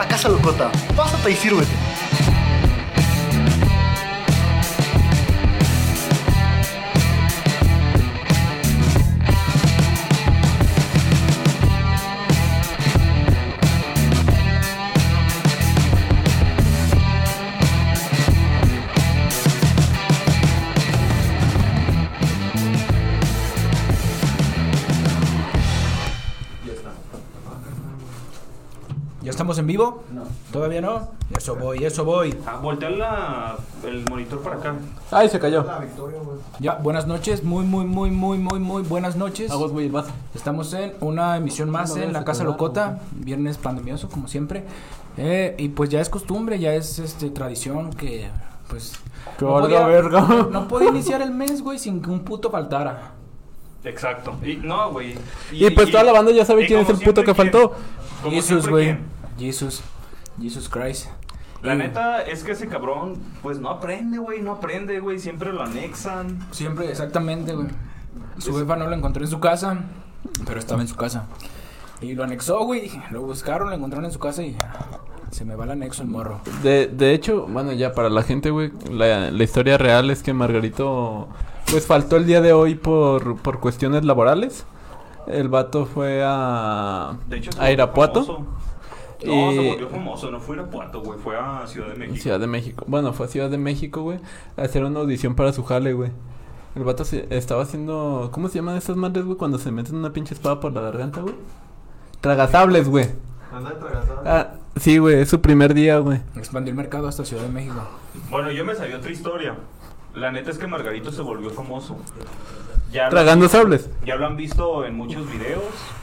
La Casa Locota. Pásate y sírvete. Vivo? No. ¿Todavía no? Eso voy, eso voy. Ah, voltear la, el monitor para acá. Ay, se cayó. Ya, buenas noches, muy, muy, muy, muy, muy, muy buenas noches. Aguas, güey. Estamos en una emisión más No en La Casa Locota, viernes pandemioso, como siempre. Eh, y pues ya es costumbre, ya es este tradición que, pues... Que valga verga. No podía iniciar el mes, güey, sin que un puto faltara. Exacto. Y no, güey. Y pues toda la banda ya sabe quién es el puto que faltó. Como siempre, güey. Jesus. Jesus Christ. La Y neta es que ese cabrón, pues no aprende, güey, no aprende, güey. Siempre lo anexan. Siempre, exactamente, güey. Su jefa no lo encontró en su casa, pero estaba en su casa. Y lo anexó, güey. Lo buscaron, lo encontraron en su casa y se me va el anexo el morro. De, de hecho, bueno, ya para la gente, güey, la, la historia real es que Margarito, pues faltó el día de hoy por, por cuestiones laborales. El vato fue a, De hecho, a Irapuato, famoso. No, Y- se volvió famoso. No fue a Irapuato, güey. Fue a Ciudad de México. Ciudad de México. Bueno, fue a Ciudad de México, güey, a hacer una audición para su jale, güey. El vato se- estaba haciendo, ¿cómo se llaman esas madres, güey, cuando se meten una pinche espada por la garganta, güey? Tragasables, güey. Ah, sí, güey, es su primer día, güey. Expandió el mercado hasta Ciudad de México. Bueno, yo me sabía otra historia. La neta es que Margarito se volvió famoso. Ya lo- Tragando sables. Ya lo han visto en muchos videos.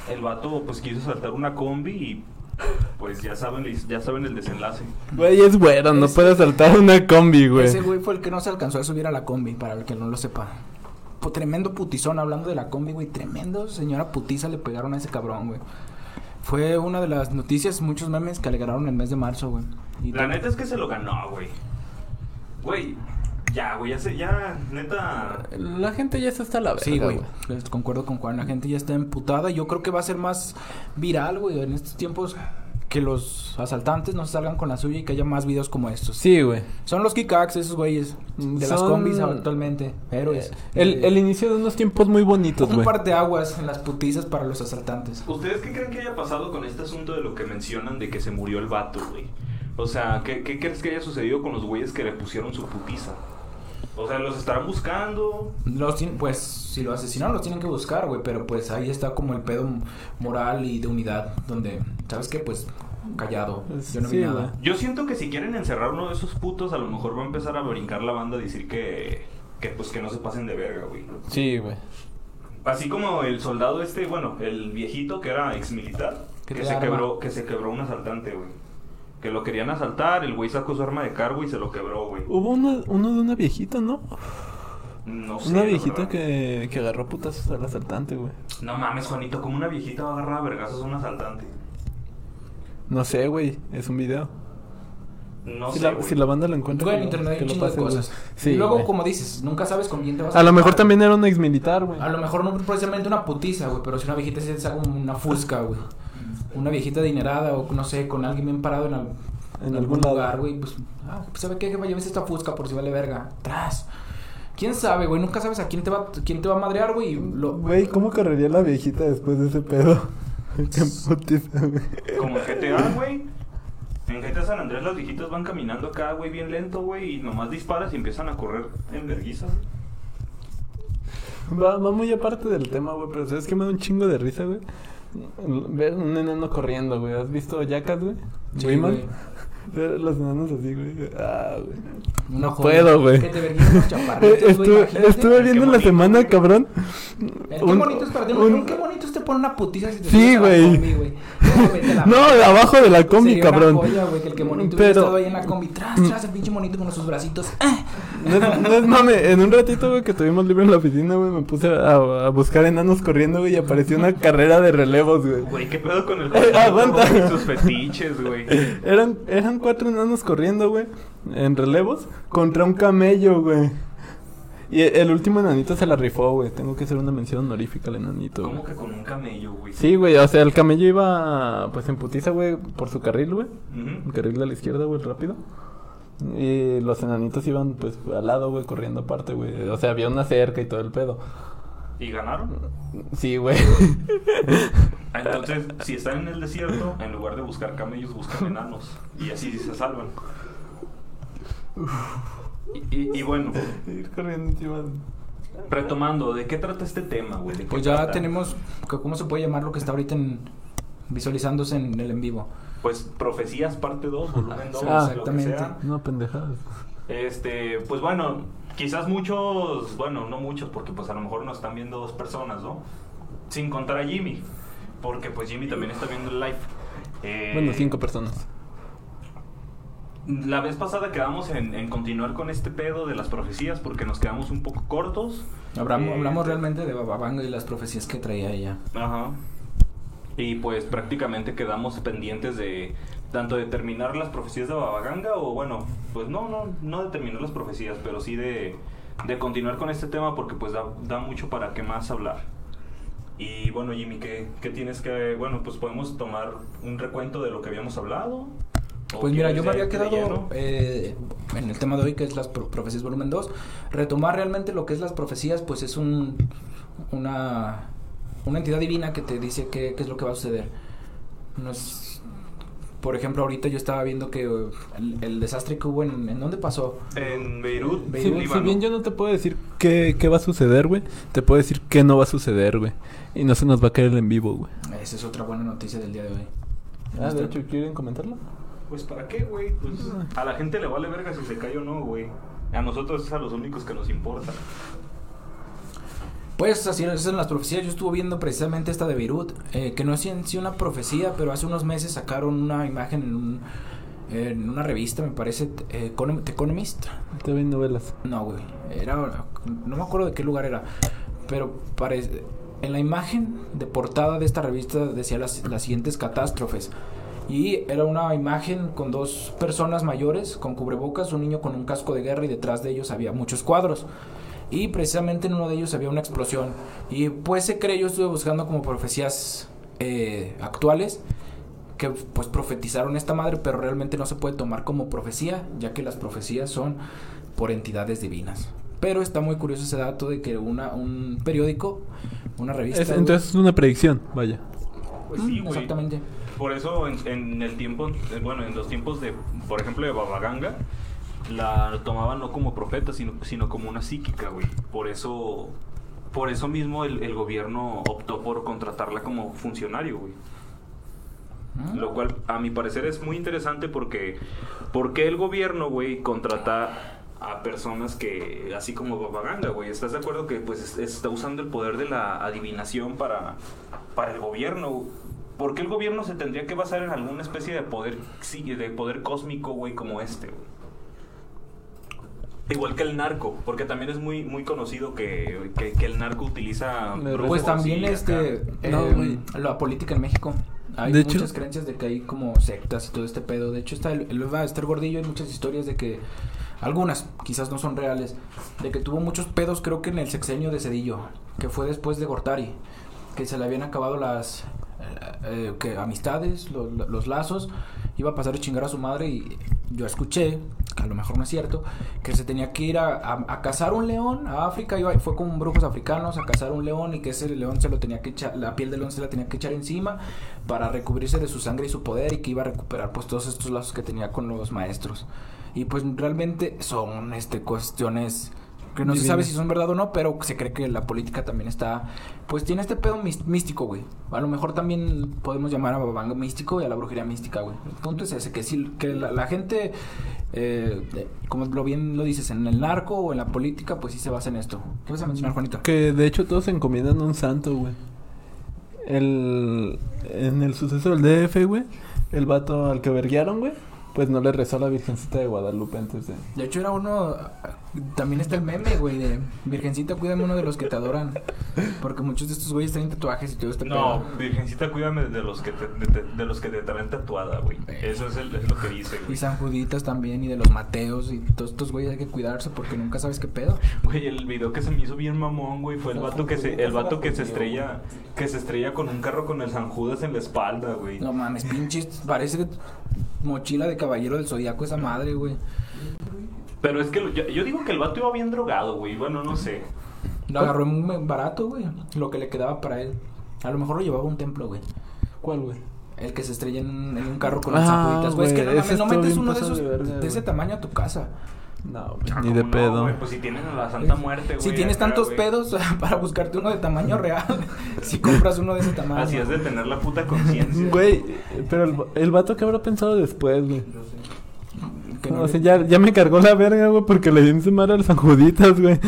El vato pues quiso saltar una combi y pues ya saben, ya saben el desenlace. Güey, es güero, no puede saltar una combi, güey. Ese güey fue el que no se alcanzó a subir a la combi, para el que no lo sepa. Tremendo putizón, hablando de la combi, güey. Tremendo señora putiza le pegaron a ese cabrón, güey. Fue una de las noticias, muchos memes que alegraron el mes de marzo, güey. La neta es que se lo ganó, güey. Güey, ya, güey, ya se, ya, neta. La gente ya está a la verga, Sí, güey. güey. Concuerdo con Juan. La gente ya está emputada. Yo creo que va a ser más viral, güey, en estos tiempos que los asaltantes no se salgan con la suya y que haya más videos como estos. Sí, güey. Son los kicks esos güeyes. De las combis actualmente. Héroes. El, el inicio de unos tiempos muy bonitos, Un güey. par de aguas en las putizas para los asaltantes. ¿Ustedes qué creen que haya pasado con este asunto de lo que mencionan de que se murió el vato, güey? O sea, ¿qué, qué crees que haya sucedido con los güeyes que le pusieron su putiza? O sea, los estarán buscando. Los pues, si lo asesinaron, los tienen que buscar, güey. Pero pues ahí está como el pedo moral y de unidad. Donde, ¿sabes qué? Pues, callado. Yo no vi nada. Yo siento que si quieren encerrar uno de esos putos, a lo mejor va a empezar a brincar la banda a decir que, que pues que no se pasen de verga, güey. Sí, güey. Así como el soldado este, bueno, el viejito que era ex militar, Que se arma. quebró, que se quebró un asaltante, güey. Que lo querían asaltar, el güey sacó su arma de cargo y se lo quebró, güey. Hubo uno, uno de una viejita, ¿no? No sé. una viejita que, que agarró putazos al asaltante, güey. No mames, Juanito, como una viejita va a agarrar a vergazos a un asaltante. No sé, güey. Es un video. No si, sé, la, si la banda lo encuentra, Güey, en que- internet hay güey. cosas. Sí, y luego, como dices, nunca sabes con quién te vas A lo mejor también era un ex militar, güey. A lo mejor no precisamente una putiza, güey, pero si una viejita se saca una fusca, güey. Una viejita adinerada o no sé, con alguien bien parado en, al- En en algún lugar, güey, pues, ah, pues, ¿sabe qué? Que me lleves esta fusca por si vale verga. Tras. ¿Quién sabe, güey? Nunca sabes a quién te va, quién te va a madrear, güey. Lo... Güey, ¿cómo correría la viejita después de ese pedo? Qué putiza, güey. Como en GTA, güey. En GTA San Andrés las viejitas van caminando acá, güey, bien lento, güey, y nomás disparas y empiezan a correr en verguizas. Va, va muy aparte del tema, güey, pero ¿sabes qué me da un chingo de risa, güey? Ver un enano corriendo, güey. ¿Has visto Jackass, güey? Sí, güey. Ver Los enanos así, güey. Ah, güey. Una No joya. puedo, güey. Que te chaparritos, güey, Estuve, estuve viendo Qué la bonito, semana, güey. cabrón. Eh, Qué un- bonito es para ti. un- Qué bonito te pone una putiza si te Sí, güey. combi, güey. No, No, verga. abajo de la combi, Sería una cabrón. joya, güey, que el que monito Pero- estado ahí en la combi. Tras, tras, el pinche monito con sus bracitos. ¡Ah! No es, no mame, en un ratito, güey, que tuvimos libre en la oficina, güey, me puse a, a buscar enanos corriendo, güey, y apareció una carrera de relevos, güey. Güey, ¿qué pedo con el Eh, aguanta. y sus fetiches, güey? Eran, eran cuatro enanos corriendo, güey, en relevos, contra un camello, güey. Y el último enanito se la rifó, güey. Tengo que hacer una mención honorífica al enanito, güey. ¿Cómo que con un camello, güey? Sí, güey, o sea, el camello iba pues en putiza, güey, por su carril, güey. El carril de la izquierda, güey, rápido. Y los enanitos iban pues al lado, güey, corriendo aparte, güey. O sea, había una cerca y todo el pedo. ¿Y ganaron? Sí, güey. Entonces, si están en el desierto, en lugar de buscar camellos, buscan enanos. Y así se salvan. Y, y- y bueno, Ir corriendo encima. retomando, ¿de qué trata este tema, güey? ¿De qué Pues ya trata? tenemos, ¿cómo se puede llamar lo que está ahorita en, visualizándose en el en vivo? Pues Profecías parte 2, volumen 2, Ah, lo que exactamente. sea. No, pendejadas. Este, pues bueno, quizás muchos, bueno, no muchos, porque pues a lo mejor nos están viendo dos personas, ¿no? Sin contar a Jimmy, porque pues Jimmy también está viendo el live. Eh, Bueno, cinco personas. La vez pasada quedamos en, en continuar con este pedo de las profecías porque nos quedamos un poco cortos. Hablamos, Eh, hablamos realmente de Bababanga y las profecías que traía ella. Ajá. Y pues prácticamente quedamos pendientes de tanto de terminar las profecías de Babaganga o bueno, pues no, no, no de terminar las profecías, pero sí de, de continuar con este tema porque pues da, da mucho para qué más hablar. Y bueno, Jimmy, ¿qué, qué tienes que...? Bueno, pues podemos tomar un recuento de lo que habíamos hablado. ¿O Pues mira, yo me había quedado eh, en el tema de hoy, que es las pro- profecías volumen 2. Retomar realmente lo que es las profecías, pues es un, una, una entidad divina que te dice qué, qué es lo que va a suceder. No es- por ejemplo, ahorita yo estaba viendo que eh, el, el desastre que hubo en... ¿En dónde pasó? En Beirut, Beirut, Si, Líbano. si bien yo no te puedo decir qué, qué va a suceder, güey, te puedo decir qué no va a suceder, güey. Y no se nos va a caer en vivo, güey. Esa es otra buena noticia del día de hoy. Ah, de hecho, ¿quieren comentarlo? Pues para qué, güey. Pues a la gente le vale verga si se cae o no, güey. A nosotros es a los únicos que nos importa. Pues así son las profecías. Yo estuve viendo precisamente esta de Beirut, eh, que no es en sí una profecía, pero hace unos meses sacaron una imagen en, un- en una revista, me parece, eh, The Economist. Te ven novelas. No, güey, era, no me acuerdo de qué lugar era, pero parece, en la imagen de portada de esta revista decía las, las siguientes catástrofes. Y era una imagen con dos personas mayores con cubrebocas, un niño con un casco de guerra y detrás de ellos había muchos cuadros. Y precisamente en uno de ellos había una explosión. Y pues se cree, yo estuve buscando como profecías eh, actuales que pues profetizaron esta madre, pero realmente no se puede tomar como profecía, ya que las profecías son por entidades divinas. Pero está muy curioso ese dato de que una, un periódico, una revista... Es- entonces es una predicción, vaya. Pues sí, Mm, güey. Exactamente. Por eso en, en el tiempo, eh, bueno, en los tiempos de, por ejemplo, de Babaganga, la tomaban no como profeta, sino, sino como una psíquica, güey. Por eso, por eso mismo el, el gobierno optó por contratarla como funcionario, güey. Mm. Lo cual, a mi parecer, es muy interesante porque... porque el gobierno, güey, contrata a personas que... Así como Babaganga, güey. ¿Estás de acuerdo que, pues, es- está usando el poder de la adivinación para... Para el gobierno. ¿Por qué el gobierno se tendría que basar en alguna especie de poder... de poder cósmico, güey, como este, güey? Igual que el narco, porque también es muy muy conocido que, que, que el narco utiliza... Pues también este No, eh, la política en México. Hay De hecho- muchas creencias de que hay como sectas y todo este pedo. De hecho está el, el va a estar gordillo hay muchas historias de que algunas quizás no son reales, de que tuvo muchos pedos creo que en el sexenio de Cedillo, que fue después de Gortari, que se le habían acabado las eh, eh, que amistades, lo- lo- los lazos, iba a pasar a chingar a su madre y yo escuché, a lo mejor no es cierto, que se tenía que ir a, a- a cazar un león a África, iba, fue con brujos africanos a cazar un león y que ese león se lo tenía que echar, la piel del león se la tenía que echar encima para recubrirse de su sangre y su poder y que iba a recuperar pues todos estos lazos que tenía con los maestros. Y pues realmente son este cuestiones que no se sabe si son verdad o no, pero se cree que la política también está, pues tiene este pedo místico, güey. A lo mejor también podemos llamar a Babanga místico y a la brujería mística, güey. El punto es ese, que si que la, la gente, eh, como lo bien lo dices, en el narco o en la política, pues sí se basa en esto. ¿Qué vas a mencionar, Juanito? Que de hecho todos se encomiendan a un santo, güey. El, en el suceso del DF, güey, el vato al que verguiaron, güey, pues no le rezó a la Virgencita de Guadalupe antes de... De hecho, era uno. También está el meme, güey, de Virgencita, cuídame uno de los que te adoran. Porque muchos de estos güeyes tienen tatuajes y todo este No, pedo. Virgencita, cuídame de los que te, de, de- de los que te traen tatuada, güey. Eso es, el- es lo que dice, Y güey. San Juditas también, y de los Mateos, y todos estos güeyes hay que cuidarse porque nunca sabes qué pedo. Güey, el video que se me hizo bien mamón, güey, fue el vato que se, el vato que se estrella, que se estrella con un carro con el San Judas en la espalda, güey. No mames, pinches, parece mochila de caballero del zodiaco esa madre, güey. Pero es que lo- yo, yo digo que el vato iba bien drogado, güey. Bueno, no sé. Lo agarró en un barato, güey. Lo que le quedaba para él. A lo mejor lo llevaba a un templo, güey. ¿Cuál, güey? El que se estrella en, un- en un carro con Ah, zapuditas, güey. Es que no, mames, metes uno de esos de ese tamaño a tu casa. No, Ah, ni ¿cómo de no, pedo. güey? Pues si tienen a la Santa Muerte, güey. Si tienes tantos pedos para buscarte uno de tamaño real, si compras uno de ese tamaño. Así es de tener la puta conciencia. Güey, pero el, el vato que habrá pensado después, güey. Que no o le- sea, ya, ya me cargó la verga, güey, porque le di en su madre al San Juditas, güey.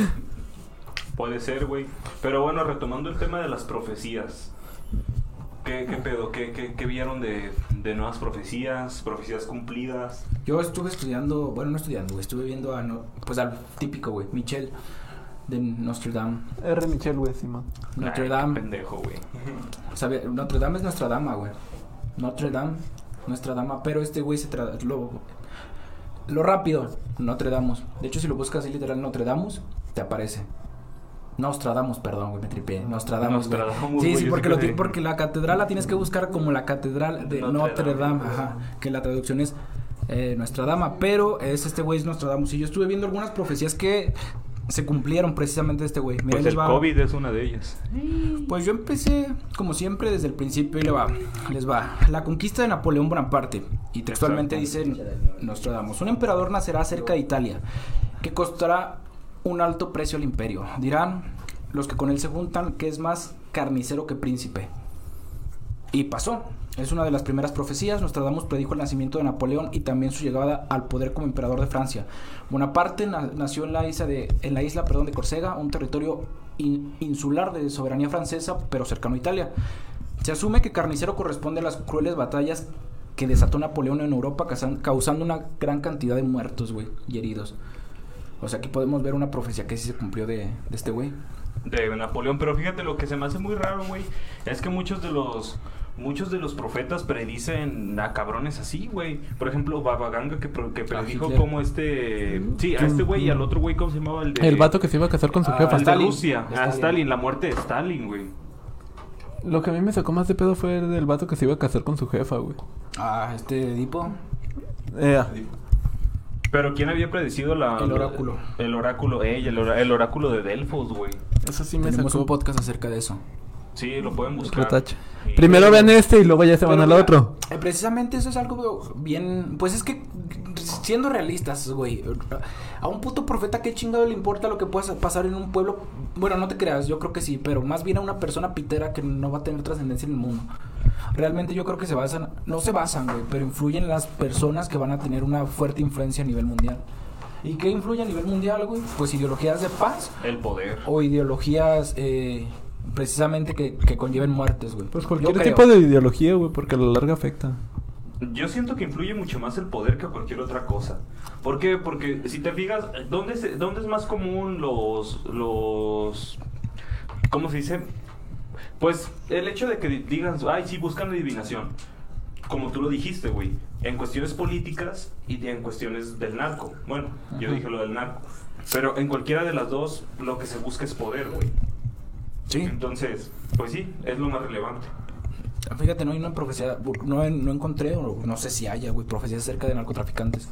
Puede ser, güey. Pero bueno, retomando el tema de las profecías. ¿Qué, qué pedo? ¿Qué, qué, qué vieron de, de nuevas profecías? ¿Profecías cumplidas? Yo estuve estudiando, bueno, no estudiando, güey, estuve viendo a, no- pues al típico, güey, Michel de Notre Dame. R. Michel, güey, Simón. Notre Ay, Dame. pendejo, güey. ¿Sabe? Notre Dame es nuestra dama, güey. Notre Dame, nuestra dama. Pero este güey se. Lo, lo rápido, Notre Dame. De hecho, si lo buscas así literal, Notre Dame, te aparece. Nostradamus, perdón, güey, me tripié. Nostradamus. Nostradamus, Sí, sí, porque, lo porque la catedral la tienes que buscar como la catedral de Notre Dame, ajá. Que la traducción es eh, Nuestra Dama. Pero es este güey, es Nostradamus. Y yo estuve viendo algunas profecías que se cumplieron precisamente este güey. Mira, Pues les el va. COVID es una de ellas. Pues yo empecé, como siempre, desde el principio y le va, les va. La conquista de Napoleón Bonaparte. Y textualmente dice Nostradamus. Un emperador nacerá cerca de Italia, que costará un alto precio al imperio. Dirán los que con él se juntan que es más carnicero que príncipe. Y pasó. Es una de las primeras profecías. Nostradamus predijo el nacimiento de Napoleón y también su llegada al poder como emperador de Francia. Bonaparte na- nació en la isla de, en la isla, perdón, de Córcega, un territorio in- insular de soberanía francesa, pero cercano a Italia. Se asume que Carnicero corresponde a las crueles batallas que desató Napoleón en Europa, causan- causando una gran cantidad de muertos, güey, y heridos. O sea, aquí podemos ver una profecía que sí se cumplió de, de este güey. de Napoleón, pero fíjate lo que se me hace muy raro, güey, es que muchos de los muchos de los profetas predicen a cabrones así, güey. Por ejemplo, Baba Ganga que, que predijo Hitler. como este, sí, a este güey y al otro güey cómo se llamaba el de El vato que se iba a casar con su Ah, jefa. al de Stalin. A Stalin. Stalin, la muerte de Stalin, güey. Lo que a mí me sacó más de pedo fue el del vato que se iba a casar con su jefa, güey. Ah, este Edipo. Eh, Pero quién había predecido la El oráculo. El oráculo, ey, el, oráculo de Delfos, güey. eso sí me Tenemos sacó un podcast acerca de eso. Sí, lo pueden buscar. Primero vean este y luego ya se van al otro. eh, precisamente eso es algo bien. Pues es que, siendo realistas, güey. A un puto profeta, ¿qué chingado le importa lo que pueda pasar en un pueblo? Bueno, no te creas, yo creo que sí, pero más bien a una persona pitera que no va a tener trascendencia en el mundo. Realmente yo creo que se basan, no se basan, güey, pero influyen en las personas que van a tener una fuerte influencia a nivel mundial. ¿Y qué influye a nivel mundial, güey? Pues ideologías de paz El poder. o ideologías eh, precisamente que, que conlleven muertes, güey. Pues Yo cualquier creo. tipo de ideología, güey, porque a la larga afecta. Yo siento que influye mucho más el poder que cualquier otra cosa. ¿Por qué? Porque si te fijas, ¿dónde, se- dónde es más común los, los... ¿Cómo se dice? Pues el hecho de que di- digan, ay, sí, buscan adivinación. Como tú lo dijiste, güey. En cuestiones políticas y en cuestiones del narco. Bueno, yo dije lo del narco. Pero en cualquiera de las dos, lo que se busca es poder, güey. Sí. Entonces, pues sí, es lo más relevante. Fíjate, no hay una profecía, no, no encontré, o no sé si haya, güey, profecías acerca de narcotraficantes.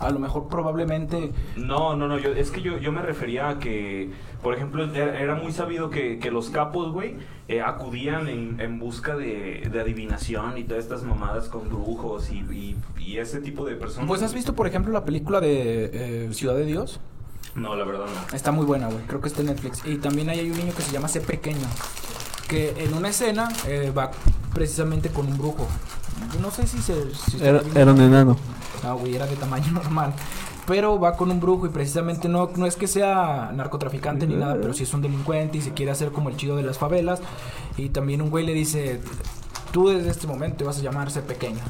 A lo mejor probablemente, No, no, no, yo, es que yo, yo me refería a que, por ejemplo, era, era muy sabido que, que los capos, güey, eh, acudían en, en busca de, de adivinación y todas estas mamadas con brujos y, y, y ese tipo de personas. pues has visto, por ejemplo, la película de eh, Ciudad de Dios. No, la verdad no. Está muy buena, güey, creo que está en Netflix. Y también ahí hay un niño que se llama C Pequeño, que en una escena eh, va precisamente con un brujo. Yo no sé si se... si Era, un enano. Ah, güey, era de tamaño normal. Pero va con un brujo y precisamente no, no es que sea narcotraficante ni nada, pero sí es un delincuente y se quiere hacer como el chido de las favelas. Y también un güey le dice, tú desde este momento te vas a llamarse pequeño.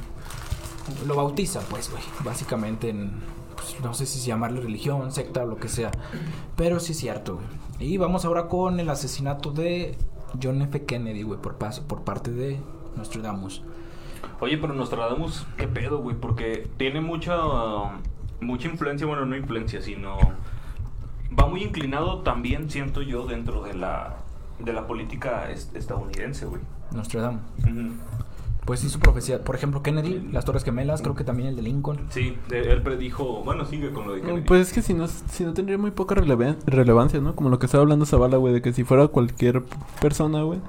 lo bautiza, pues, güey, básicamente en, pues, no sé si llamarle religión, secta o lo que sea, pero sí es cierto, güey. Y vamos ahora con el asesinato de John F. Kennedy, güey, por, paso, por parte de Nostradamus. Oye, pero Nostradamus, ¿qué pedo, güey? Porque tiene mucha, mucha influencia, bueno, no influencia, sino va muy inclinado también, siento yo, dentro de la, de la política est- estadounidense, güey. Nostradamus. Ujú. Pues hizo profecía, por ejemplo, Kennedy, las Torres Gemelas, creo que también el de Lincoln. Sí, de- él predijo, bueno, sigue con lo de Kennedy. Pues es que si no, si no tendría muy poca relevan- relevancia, ¿no? Como lo que estaba hablando Zavala, güey, de que si fuera cualquier persona, güey,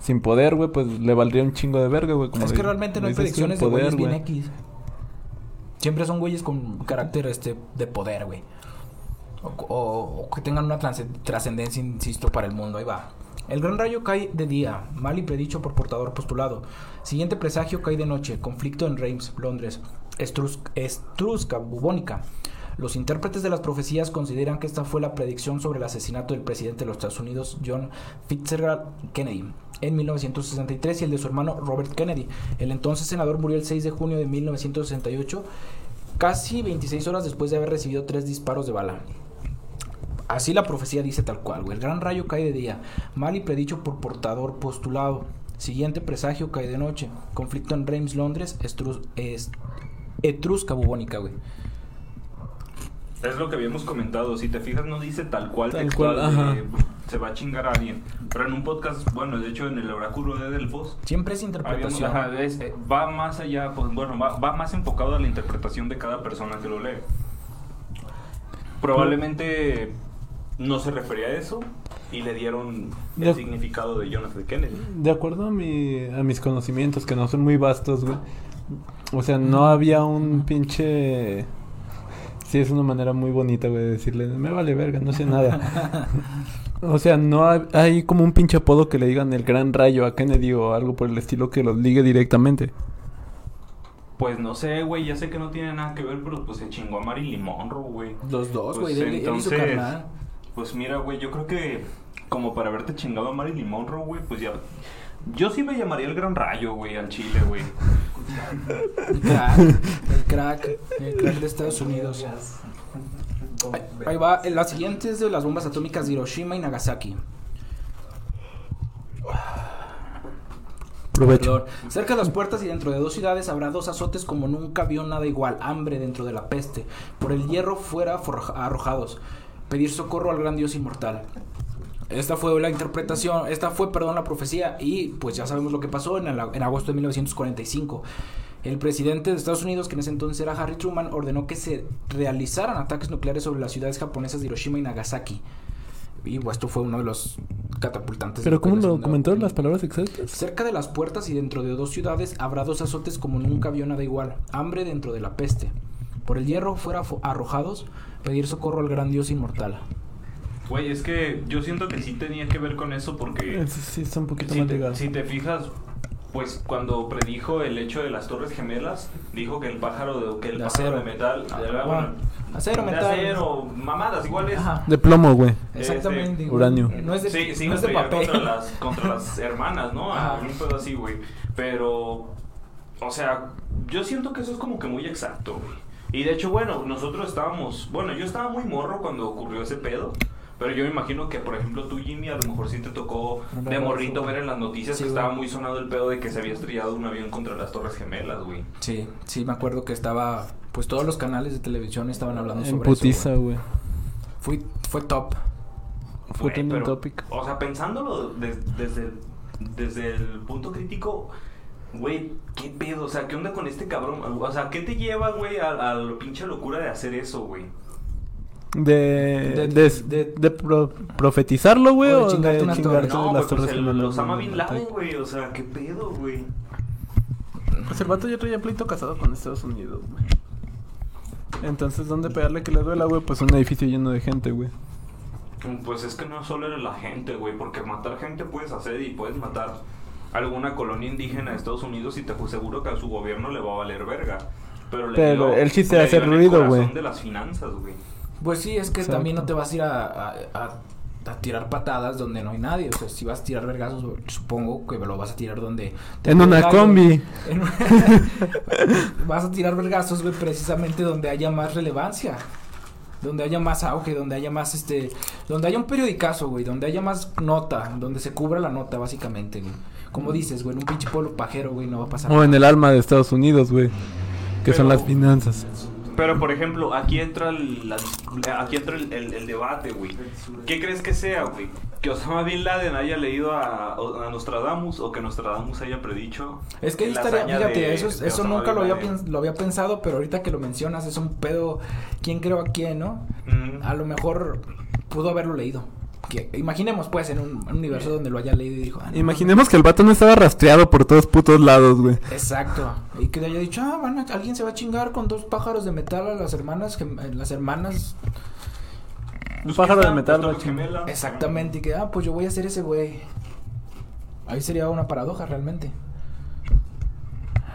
sin poder, güey, pues le valdría un chingo de verga, güey. como es de- que realmente no hay predicciones de poder, güeyes bien. X. Siempre son güeyes con carácter este de poder, güey. O, o- o que tengan una trascendencia, insisto, para el mundo. Ahí va. El gran rayo cae de día, mal y predicho por portador postulado. Siguiente presagio cae de noche, conflicto en Reims, Londres, Estrus- estrusca bubónica. Los intérpretes de las profecías consideran que esta fue la predicción sobre el asesinato del presidente de los Estados Unidos, John Fitzgerald Kennedy, en 1963 y el de su hermano Robert Kennedy. El entonces senador murió el 6 de junio de 1968, casi 26 horas después de haber recibido tres disparos de bala. Así la profecía dice tal cual, güey. El gran rayo cae de día, mal y predicho por portador postulado. Siguiente presagio cae de noche. Conflicto en Reims, Londres, estrus- es- etrusca bubónica, güey. Es lo que habíamos comentado, si te fijas no dice tal cual Tal cual, se va a chingar a alguien. Pero en un podcast, bueno, de hecho en el oráculo de Delfos, Siempre es habíamos- interpretación. ajá, es- eh, va más allá, pues bueno, va, va más enfocado a la interpretación de cada persona que lo lee. Probablemente no se refería a eso y le dieron el De- significado de John F. Kennedy. De acuerdo a, mi, a mis conocimientos, que no son muy vastos, güey. O sea, no había un pinche... Sí, es una manera muy bonita, güey, de decirle, me vale verga, no sé nada. o sea, no ha- hay como un pinche apodo que le digan el gran rayo a Kennedy o algo por el estilo que los ligue directamente. Pues no sé, güey, ya sé que no tiene nada que ver, pero pues se chingó a Marilyn Monroe, güey. Los dos, Pues, güey. él- él hizo entonces, carnal. Pues mira, güey, yo creo que como para haberte chingado a Marilyn Monroe, güey, pues ya... Yo sí me llamaría el Gran Rayo, güey, al Chile, güey. El crack, el crack, el crack de Estados Unidos. Ahí, ahí va, la siguiente es de las bombas atómicas de Hiroshima y Nagasaki. Provecho. Cerca de las puertas y dentro de dos ciudades habrá dos azotes como nunca vio nada igual. Hambre dentro de la peste. Por el hierro fuera arrojados. Pedir socorro al gran Dios inmortal. Esta fue la interpretación, esta fue, perdón, la profecía y pues ya sabemos lo que pasó en, el- en agosto de 1945. El presidente de Estados Unidos, que en ese entonces era Harry Truman, ordenó que se realizaran ataques nucleares sobre las ciudades japonesas de Hiroshima y Nagasaki. Y pues, esto fue uno de los catapultantes. Pero ¿cómo lo Guerra las palabras exactas? Cerca de las puertas y dentro de dos ciudades habrá dos azotes como nunca vio nada igual. Hambre dentro de la peste. Por el hierro fuera arrojados, pedir socorro al gran Dios inmortal. Güey, es que yo siento que sí tenía que ver con eso porque... Eso sí está un poquito Si más te, si te fijas, pues cuando predijo el hecho de las Torres Gemelas, dijo que el pájaro de, que el De pájaro acero. de metal, Ah, de, bueno, acero, de metal. acero, mamadas iguales. Ajá. De plomo, güey. Exactamente. Este, uranio. No es de, sí, sí, no es de papel. contra las, contra las hermanas, ¿no? Ajá. Un pedo así, güey. Pero, o sea, yo siento que eso es como que muy exacto, güey. Y de hecho, bueno, nosotros estábamos, bueno, yo estaba muy morro cuando ocurrió ese pedo. Pero yo me imagino que, por ejemplo, tú, Jimmy, a lo mejor sí te tocó de morrito ver en las noticias Sí, que güey. estaba muy sonado el pedo de que se había estrellado un avión contra las Torres Gemelas, güey. Sí, sí, me acuerdo que estaba. Pues todos los canales de televisión estaban hablando En sobre putiza, eso. güey. güey. Fue, fue top. Fue trending topic. O sea, pensándolo des- desde, desde el punto crítico, güey, ¿qué pedo? O sea, ¿qué onda con este cabrón? O sea, ¿qué te lleva, güey, a, a la pinche locura de hacer eso, güey? De, De- de, de- de pro- profetizarlo, güey, O de chingarte chingarte. No, las pues torres el, gemelas, los güey, Osama Bin Laden, güey, o sea, ¿qué pedo, güey? Pues el vato ya traía pleito casado con Estados Unidos, güey. Entonces, ¿dónde pegarle que le duela, güey? Pues un edificio lleno de gente, güey. Pues es que no solo era la gente, güey, porque matar gente puedes hacer y puedes matar alguna colonia indígena de Estados Unidos y te aseguro que a su gobierno le va a valer verga. Pero, le Pero dio- él sí le hace dio en el ruido, corazón güey. de las finanzas, güey. Pues sí, es que Exacto. también no te vas a ir a, a- a a tirar patadas donde no hay nadie. O sea, si vas a tirar vergazos, supongo que lo vas a tirar donde... te En una combi. güey. En vas a tirar vergazos, güey, precisamente donde haya más relevancia. Donde haya más auge, donde haya más, este... Donde haya un periodicazo, güey. Donde haya más nota. Donde se cubra la nota, básicamente, güey. Como dices, güey, en un pinche pueblo pajero, güey, no va a pasar O en el alma de Estados Unidos, güey. Que son las finanzas. Pero, por ejemplo, aquí entra el, la- aquí entra el, el- el debate, güey. ¿Qué crees que sea, güey? ¿Que Osama Bin Laden haya leído a, a Nostradamus o que Nostradamus haya predicho? Es que ahí estaría, fíjate, de- eso, de eso nunca lo había, lo pensado, pero ahorita que lo mencionas es un pedo, ¿quién creo a quién, no? Mm. A lo mejor pudo haberlo leído. Que, imaginemos pues en un, un universo donde lo haya leído y dijo, ah, no Imaginemos que el vato no estaba rastreado por todos putos lados, güey. Exacto. Y que haya dicho, ah, van a- alguien se va a chingar con dos pájaros de metal a las hermanas, eh, las hermanas. Un Pues, pájaro ¿qué de metal, Pues. Exactamente. Y que, ah, pues yo voy a ser ese güey. Ahí sería una paradoja realmente.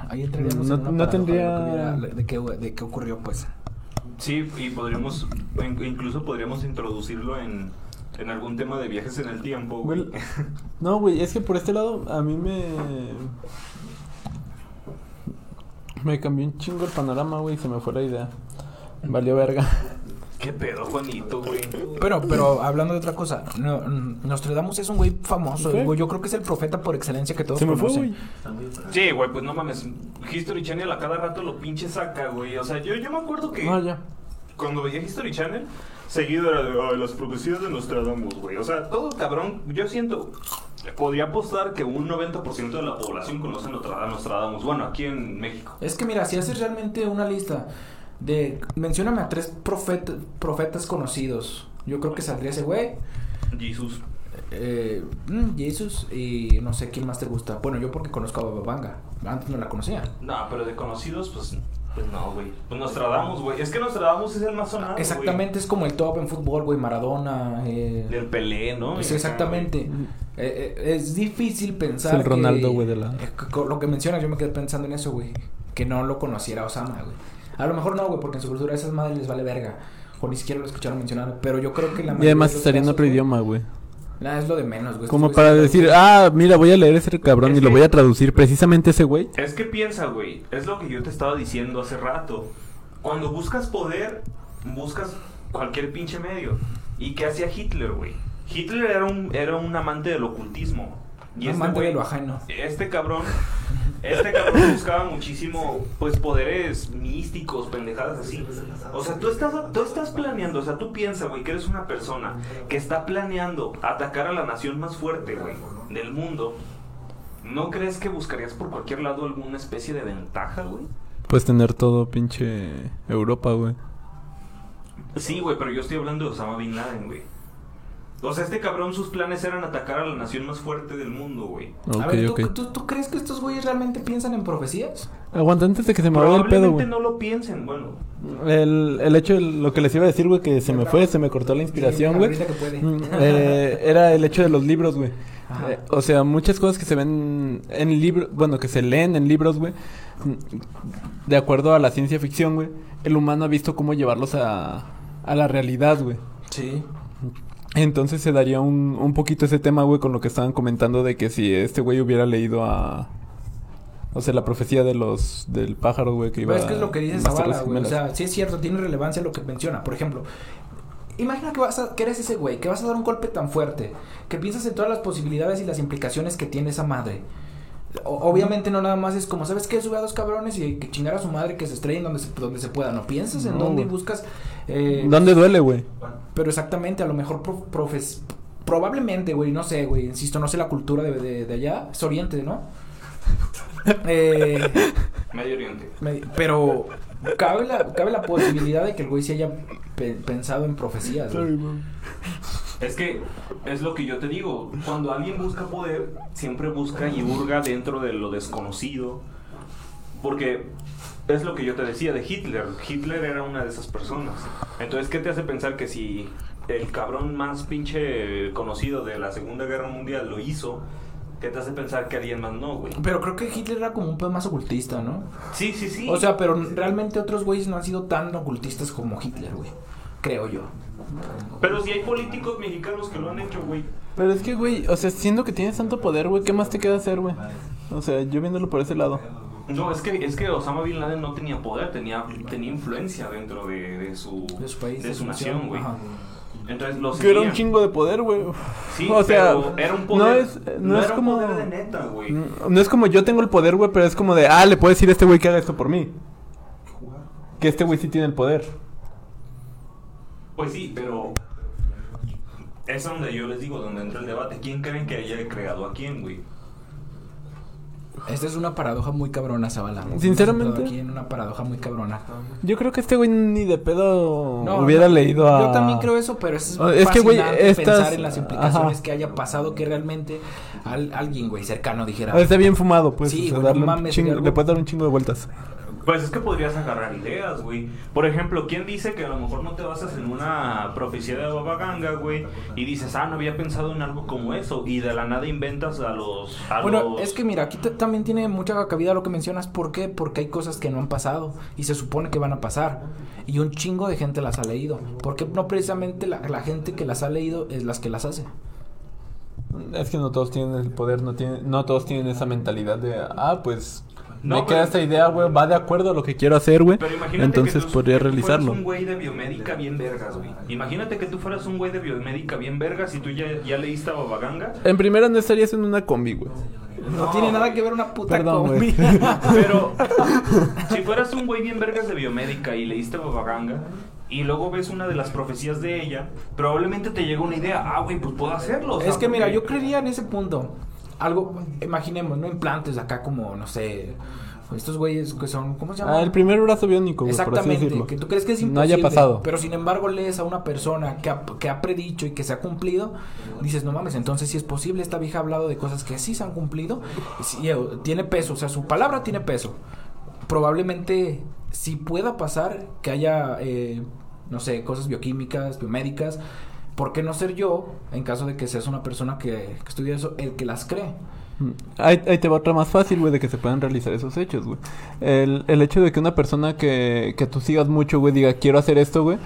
Ahí entraríamos No- en una no tendría- de, lo que hubiera- de qué, de qué ocurrió pues. Sí, y podríamos, in- incluso podríamos introducirlo en, en algún tema de viajes en el tiempo, güey. No, güey, es que por este lado a mí me. Me cambió un chingo el panorama, güey, se me fue la idea. Valió verga. ¿Qué pedo, Juanito, güey? Pero, pero hablando de otra cosa, no, Nostradamus es un güey famoso. Güey. Yo creo que es el profeta por excelencia que todos Se me fue, conocen. güey. Sí, güey, pues no mames. History Channel a cada rato lo pinche saca, güey. O sea, yo, yo me acuerdo que Ah, ya. cuando veía History Channel, seguido era de "Ay, las profecías de Nostradamus, güey. O sea, todo cabrón, yo siento. Podría apostar que un 90% de la población conoce a Nostradamus. Bueno, aquí en México. Es que mira, si haces realmente una lista de... Mencióname a tres profeta- profetas conocidos. Yo creo que saldría ese güey. Jesús. Eh, mm, Jesus y no sé quién más te gusta. Bueno, yo porque conozco a Bababanga. Antes no la conocía. No, pero de conocidos, pues, pues no, güey. Pues Nostradamus, güey. Es que Nostradamus es el más sonado. Exactamente, es como el top en fútbol, güey. Maradona. Eh, Del Pelé, ¿no? Acá, exactamente. Eh, eh, es difícil pensar. Es el Ronaldo, que- güey, de la- eh, lo que mencionas, yo me quedé pensando en eso, güey. Que no lo conociera Osama, güey. A lo mejor no, güey, porque en su cultura a esas madres les vale verga. O ni siquiera lo escucharon mencionar. Pero yo creo que la Y mayoría además de los estaría en otro idioma, güey. Nada, es lo de menos, güey. Como para decir, ah, mira, voy a leer ese cabrón Es y lo que- voy a traducir precisamente ese güey. Es que piensa, güey, es lo que yo te estaba diciendo hace rato. Cuando buscas poder, buscas cualquier pinche medio. ¿Y qué hacía Hitler, güey? Hitler era un, era un amante del ocultismo. Y Un este amante de lo ajeno. Este cabrón, este cabrón buscaba muchísimo, pues, poderes místicos, pendejadas así. O sea, tú estás, tú estás planeando, o sea, tú piensas, güey, que eres una persona que está planeando atacar a la nación más fuerte, güey, del mundo. ¿No crees que buscarías por cualquier lado alguna especie de ventaja, güey? Pues tener todo pinche Europa, güey. Sí, güey, pero yo estoy hablando de Osama Bin Laden, güey. O sea, este cabrón, sus planes eran atacar a la nación más fuerte del mundo, güey. A Ok, ver, ¿tú, ok. tú, tú crees que estos güeyes realmente piensan en profecías? Aguanta antes de que se me vaya el pedo, güey. no lo piensen, bueno. El, el hecho, de lo que les iba a decir, güey, que se me fue, se me cortó la inspiración, güey. ahorita que puede. Mm, eh, era el hecho de los libros, güey. Ajá. Eh, o sea, muchas cosas que se ven en libros, bueno, que se leen en libros, güey. De acuerdo a la ciencia ficción, güey. El humano ha visto cómo llevarlos a, a la realidad, güey. Sí. Entonces se daría un, un poquito ese tema, güey, con lo que estaban comentando de que si este güey hubiera leído a... O sea, la profecía de los del pájaro, güey, que iba Pero es que es lo que dice Zavala, güey. O sea, sí es cierto, tiene relevancia lo que menciona. Por ejemplo, imagina que vas a, que eres ese güey, que vas a dar un golpe tan fuerte, que piensas en todas las posibilidades y las implicaciones que tiene esa madre. Obviamente no nada más es como, ¿sabes qué? Sube a dos cabrones y que chingar a su madre que se estrellen donde se, donde se pueda. No piensas en No, dónde y güey. buscas... eh, ¿Dónde duele, güey? Pero exactamente, a lo mejor pro- profes... Probablemente, güey, no sé, güey, insisto, no sé la cultura de, de, de allá, es oriente, ¿no? eh, Medio Oriente. me- pero cabe la, cabe la posibilidad de que el güey se haya pe- pensado en profecías. güey. Es que es lo que yo te digo. Cuando alguien busca poder, siempre busca y hurga dentro de lo desconocido. Porque es lo que yo te decía de Hitler. Hitler era una de esas personas. Entonces, ¿qué te hace pensar que si el cabrón más pinche conocido de la Segunda Guerra Mundial lo hizo, ¿qué te hace pensar que alguien más no, güey? Pero creo que Hitler era como un pedo más ocultista, ¿no? Sí, sí, sí. O sea, pero realmente otros güeyes no han sido tan ocultistas como Hitler, güey. Creo yo. Pero si hay políticos mexicanos que lo han hecho, güey. Pero es que, güey, o sea, siendo que tienes tanto poder, güey, ¿qué más te queda hacer, güey? O sea, yo viéndolo por ese lado. No, es que, es que Osama Bin Laden no tenía poder, tenía, tenía influencia dentro de, de su, De su país, de su nación, güey. Entonces lo Que era un chingo de poder, güey. Sí, o sea, pero era un poder. no es, no es era como... un poder de neta, güey. No es como yo tengo el poder, güey, pero es como de, ah, le puedo decir a este güey que haga esto por mí. Que este güey sí tiene el poder. Pues sí, pero. Es donde yo les digo, donde entra el debate. ¿Quién creen que haya creado a quién, güey? Esta es una paradoja muy cabrona, Zavala. Sinceramente. Aquí en una paradoja muy cabrona. Yo creo que este güey ni de pedo No, hubiera no, leído a... Yo también creo eso, pero es, Oh, es que, güey, fascinante estas- pensar en las implicaciones ajá. que haya pasado que realmente al- alguien, güey, cercano dijera... Ah, Está bien fumado, pues. Sí, o sea, güey, darle no un mames, chingo- le puedes dar un chingo de vueltas. Pues es que podrías agarrar ideas, güey. Por ejemplo, ¿quién dice que a lo mejor no te basas en una profecía de Baba Ganga, güey? Y dices, ah, no había pensado en algo como eso. Y de la nada inventas a los. A Bueno, los- es que mira, aquí también tiene mucha cabida lo que mencionas. ¿Por qué? Porque hay cosas que no han pasado y se supone que van a pasar. Y un chingo de gente las ha leído. Porque no precisamente la, la gente que las ha leído es las que las hace. Es que no todos tienen el poder, no, tienen, no todos tienen esa mentalidad de, ah, pues... No, me queda esta idea, güey, va de acuerdo a lo que quiero hacer, güey. Pero imagínate Entonces que tú- podría que tú realizarlo. fueras un güey de biomédica bien vergas, güey. Imagínate que tú fueras un güey de biomédica bien vergas y tú ya, ya leíste a Baba Ganga. En primera no estarías en una combi, güey. No, tiene nada que ver una puta Perdón, combi. Pero si fueras un güey bien vergas de biomédica y leíste Baba Ganga y luego ves una de las profecías de ella, probablemente te llega una idea, ah, güey, pues puedo hacerlo. o sea, Es que mira, yo creería en ese punto. Algo, imaginemos, ¿no? Implantes acá como, no sé, estos güeyes que son, ¿cómo se llama? Ah, el primer brazo biónico, güey, por así Exactamente, decirlo. que tú crees que es imposible. No haya pasado. Pero sin embargo lees a una persona que ha, que ha predicho y que se ha cumplido, dices, no mames, entonces sí es posible, esta vieja ha hablado de cosas que sí se han cumplido, y sí, eh, tiene peso, o sea, su palabra tiene peso. Probablemente sí pueda pasar que haya, eh, no sé, cosas bioquímicas, biomédicas. ¿Por qué no ser yo, en caso de que seas una persona que, que estudia eso, el que las cree? Mm. Ahí, te va otra más fácil, güey, de que se puedan realizar esos hechos, güey. El, el hecho de que una persona que, que tú sigas mucho, güey, diga, quiero hacer esto, güey.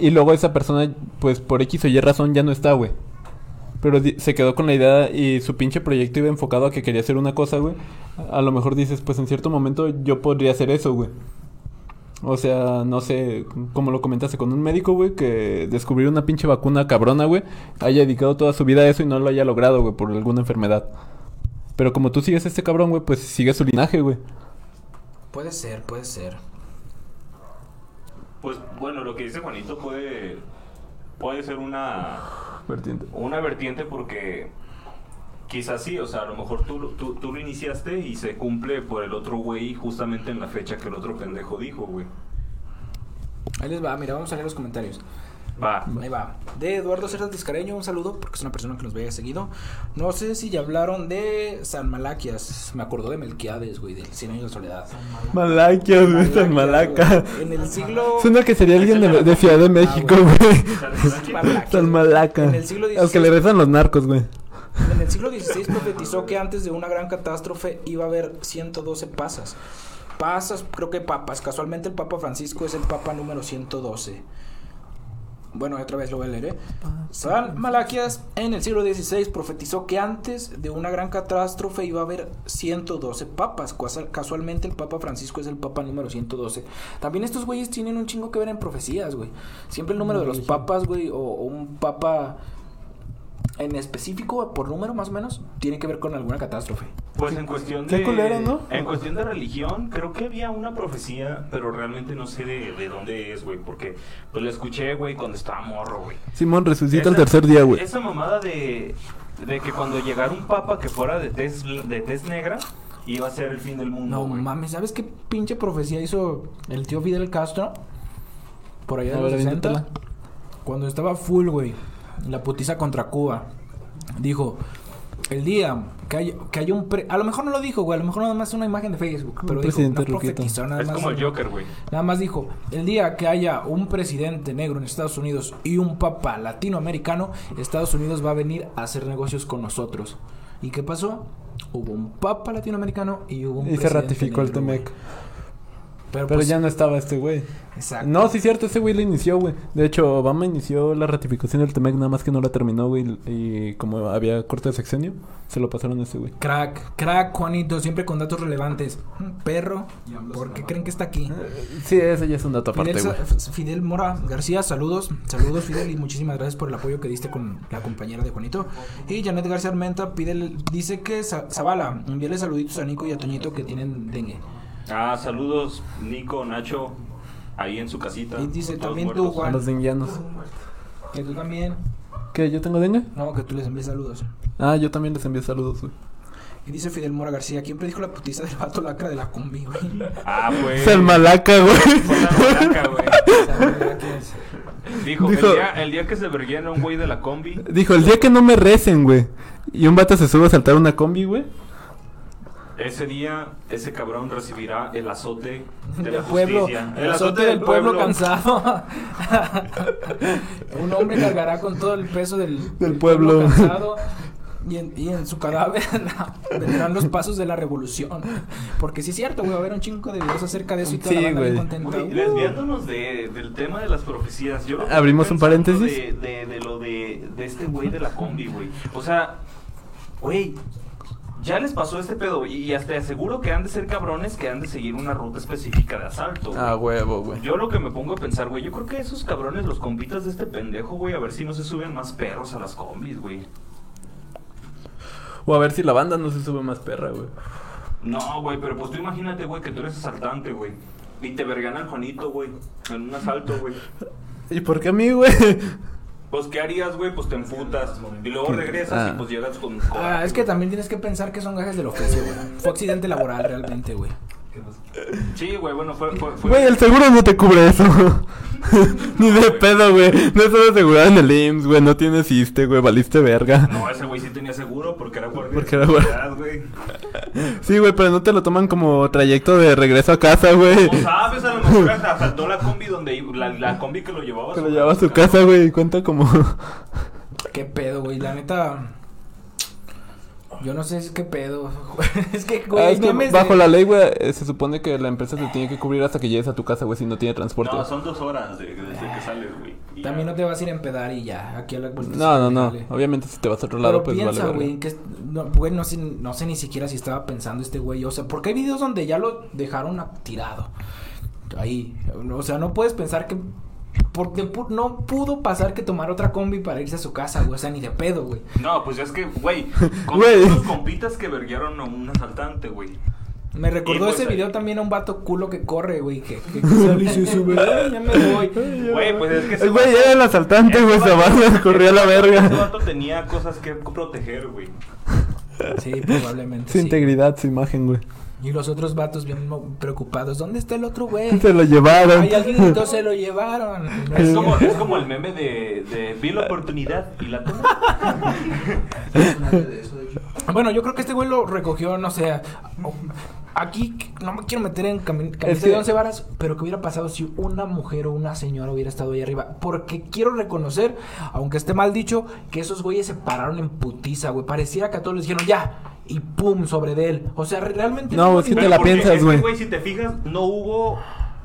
Y luego esa persona, pues por X o Y razón ya no está, güey. Pero se quedó con la idea y su pinche proyecto iba enfocado a que quería hacer una cosa, güey. A lo mejor dices, pues en cierto momento yo podría hacer eso, güey. O sea, no sé, como lo comentaste con un médico, güey, que descubrió una pinche vacuna cabrona, güey, haya dedicado toda su vida a eso y no lo haya logrado, güey, por alguna enfermedad. Pero como tú sigues a este cabrón, güey, pues sigue su linaje, güey. Puede ser, puede ser. Pues bueno, lo que dice Juanito puede, puede ser una, Vertiente. una vertiente porque quizás sí, o sea, a lo mejor tú, lo- tú, tú lo iniciaste y se cumple por el otro güey justamente en la fecha que el otro pendejo dijo, güey. Ahí les va, mira, vamos a leer los comentarios. Va. Ahí va. De Eduardo Cerdas Vizcareño, un saludo, porque es una persona que nos veía seguido. No sé si ya hablaron de San Malaquias. Me acordó de Melquiades, güey, del Cien años de soledad. Malaquias, güey, San Malaca. En el siglo... Suena que sería alguien de, Ciudad de México, güey. San. Malaca. En el siglo Los que le rezan los narcos, güey. En el siglo XVI profetizó que antes de una gran catástrofe iba a haber 112 pasas. Pasas, creo que papas. Casualmente el Papa Francisco es el Papa número 112. Bueno, otra vez lo voy a leer. ¿eh? San Malaquias en el siglo XVI profetizó que antes de una gran catástrofe iba a haber 112 papas. Casualmente el Papa Francisco es el Papa número 112. También estos güeyes tienen un chingo que ver en profecías, güey. Siempre el número de los papas, güey, o, o un papa en específico, por número más o menos, tiene que ver con alguna catástrofe. Pues en cuestión Qué de culero, ¿no? en cuestión de religión, creo que había una profecía, pero realmente no sé de, de dónde es, güey, porque pues la escuché, güey, cuando estaba morro, güey. Simón resucita el tercer día, güey. Esa mamada de, de que cuando llegara un papa que fuera de tez, de tez negra, iba a ser el fin del mundo, No güey. mames, ¿sabes qué pinche profecía hizo el tío Fidel Castro? Por allá de los ver, 60. aviéntatela. Cuando estaba full, güey. La putiza contra Cuba. Dijo, el día que haya, que un... pre- a lo mejor no lo dijo, güey. A lo mejor nada más es una imagen de Facebook. Un Pero dijo, presidente no ruquito. profetizó, nada Es más. como el Joker, güey. Nada más dijo, el día que haya un presidente negro en Estados Unidos y un papa latinoamericano, Estados Unidos va a venir a hacer negocios con nosotros. ¿Y qué pasó? Hubo un papa latinoamericano y hubo un Y se ratificó el negro. Temec. Pero, Pero pues, ya no estaba este güey. Exacto. No, sí, cierto, ese güey lo inició, güey. De hecho, Obama inició la ratificación del Temec, nada más que no la terminó, güey. Y como había corte de sexenio, se lo pasaron a ese güey. Crack, crack, Juanito, siempre con datos relevantes. Perro, ¿por qué creen que está aquí? Sí, ese ya es un dato aparte, Fidel, Fidel Mora García, saludos. Saludos, Fidel, y muchísimas gracias por el apoyo que diste con la compañera de Juanito. Y Janet García Armenta pide, dice que Za- Zavala, envíale saluditos a Nico y a Toñito que tienen dengue. Ah, saludos, Nico, Nacho, ahí en su casita. Y dice también tú, muertos. A Juan. los denguianos. Que tú también. ¿Qué? ¿Yo tengo dengue? No, que tú les envíes saludos. Ah, yo también les envío saludos, güey. Y dice Fidel Mora García, ¿quién predijo la putiza del vato lacra de la combi, güey? Ah, pues. Es el malaca, güey. Fue la malaca, güey. ¿Sabe quién es? Dijo, Dijo- El, día, el día que se verguiera un güey de la combi. Dijo, el día que no me recen, güey. Y un vato se sube a saltar una combi, güey. Ese día, ese cabrón recibirá el azote de del la pueblo, justicia. el azote del pueblo, cansado. Un hombre cargará con todo el peso del, Del pueblo. cansado. Y en, y en su cadáver vendrán los pasos de la revolución. Porque sí es cierto, güey, va a haber un chingo de videos acerca de eso y toda Sí, la banda bien güey. contenta. Güey, desviándonos de, del tema de las profecías, yo Abrimos un paréntesis. de, de lo de, de este güey de la combi, güey. O sea, güey, ya les pasó este pedo y, y hasta aseguro que han de ser cabrones que han de seguir una ruta específica de asalto. güey. Ah, huevo, güey. Yo lo que me pongo a pensar, güey, yo creo que esos cabrones, los compitas de este pendejo, güey, a ver si no se suben más perros a las combis, güey. O a ver si la banda no se sube más perra, güey. No, güey, pero pues tú imagínate, güey, que tú eres asaltante, güey. Y te vergan al Juanito, güey, en un asalto, güey. ¿Y por qué a mí, güey? Pues, ¿qué harías, güey? Pues te emputas. Y luego regresas Ah. y pues llegas con. Ah, es que también tienes que pensar que son gajes del oficio, güey. Fue accidente laboral realmente, güey. Sí, güey, bueno, fue. fue, fue- Güey, el seguro no te cubre eso. Ni de pedo, güey. No estás asegurado en el IMSS, güey. No tienes ISTE, güey. Valiste verga. No, ese güey sí tenía seguro porque era guardia. Porque era guardia. güey. Sí, güey, pero no te lo toman como trayecto de regreso a casa, güey. No sabes, a lo mejor hasta asaltó la combi donde iba- la, la combi que lo llevaba. Que lo llevaba a su casa, güey. y Cuenta como. Qué pedo, güey. La neta. Yo no sé es qué pedo. es que, güey, Ah, hay es que memes de- bajo la ley, güey, eh, se supone que la empresa te tiene que cubrir hasta que llegues a tu casa, güey, si no tiene transporte. No, son dos horas de- desde que sales, güey. También ya. no te vas a ir a empedar y ya. Aquí a la No, no, no. Dale. Obviamente si te vas a otro lado, Pero pues piensa, vale. güey, que no, güey, no sé, no sé ni siquiera si estaba pensando este güey, o sea, porque hay videos donde ya lo dejaron tirado. Ahí, o sea, no puedes pensar que porque no pudo pasar que tomar otra combi para irse a su casa, güey, o sea, ni de pedo, güey. No, pues es que, güey, con Güey. unos compitas que verguieron a un asaltante, güey. Me recordó pues, ese eh, video también a un vato culo que corre, güey, que, que sale y se sube, "Ay, ya me voy. Güey, pues es que ese El güey vato- era el asaltante, ese güey, se va, corría a la ese verga. vato tenía cosas que proteger, güey. Sí, probablemente. Su sí. integridad, su imagen, güey. Y los otros vatos bien preocupados, ¿dónde está el otro güey? Se lo llevaron. Ay, alguien gritó, se lo llevaron. Es como, es como el meme de, de vi la oportunidad y la tomé. Bueno, yo creo que este güey lo recogió, no sé. Aquí no me quiero meter en cami- camisa Es que- de once varas, pero que hubiera pasado si una mujer o una señora hubiera estado ahí arriba. Porque quiero reconocer, aunque esté mal dicho, que esos güeyes se pararon en putiza, güey. Pareciera que a todos les dijeron ya. Y pum, sobre de él. O sea, re- realmente. No, es que te la piensas, güey. güey, si te fijas, no hubo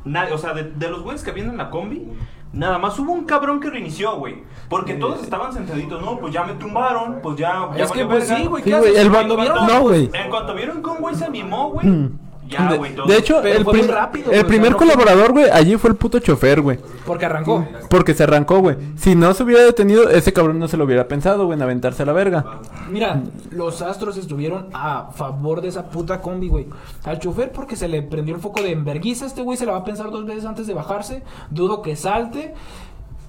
nadie. O sea, de, de los güeyes que vienen en la combi, nada más hubo un cabrón que reinició, güey. Porque todos estaban sentaditos, no, pues ya me tumbaron, pues ya. ya Es que, pues sí, güey. El vato- vieron- no, güey. En cuanto vieron que un güey se animó, güey. Ya, de, güey. de hecho, Pero el, fue muy prim- rápido, el güey, primer colaborador, güey, allí fue el puto chofer, güey. Porque arrancó. Porque se arrancó, güey. Si no se hubiera detenido, ese cabrón no se lo hubiera pensado, güey, en aventarse a la verga. Mira, los astros estuvieron a favor de esa puta combi, güey. Al chofer porque se le prendió el foco de enverguiza, este güey se la va a pensar dos veces antes de bajarse. Dudo que salte.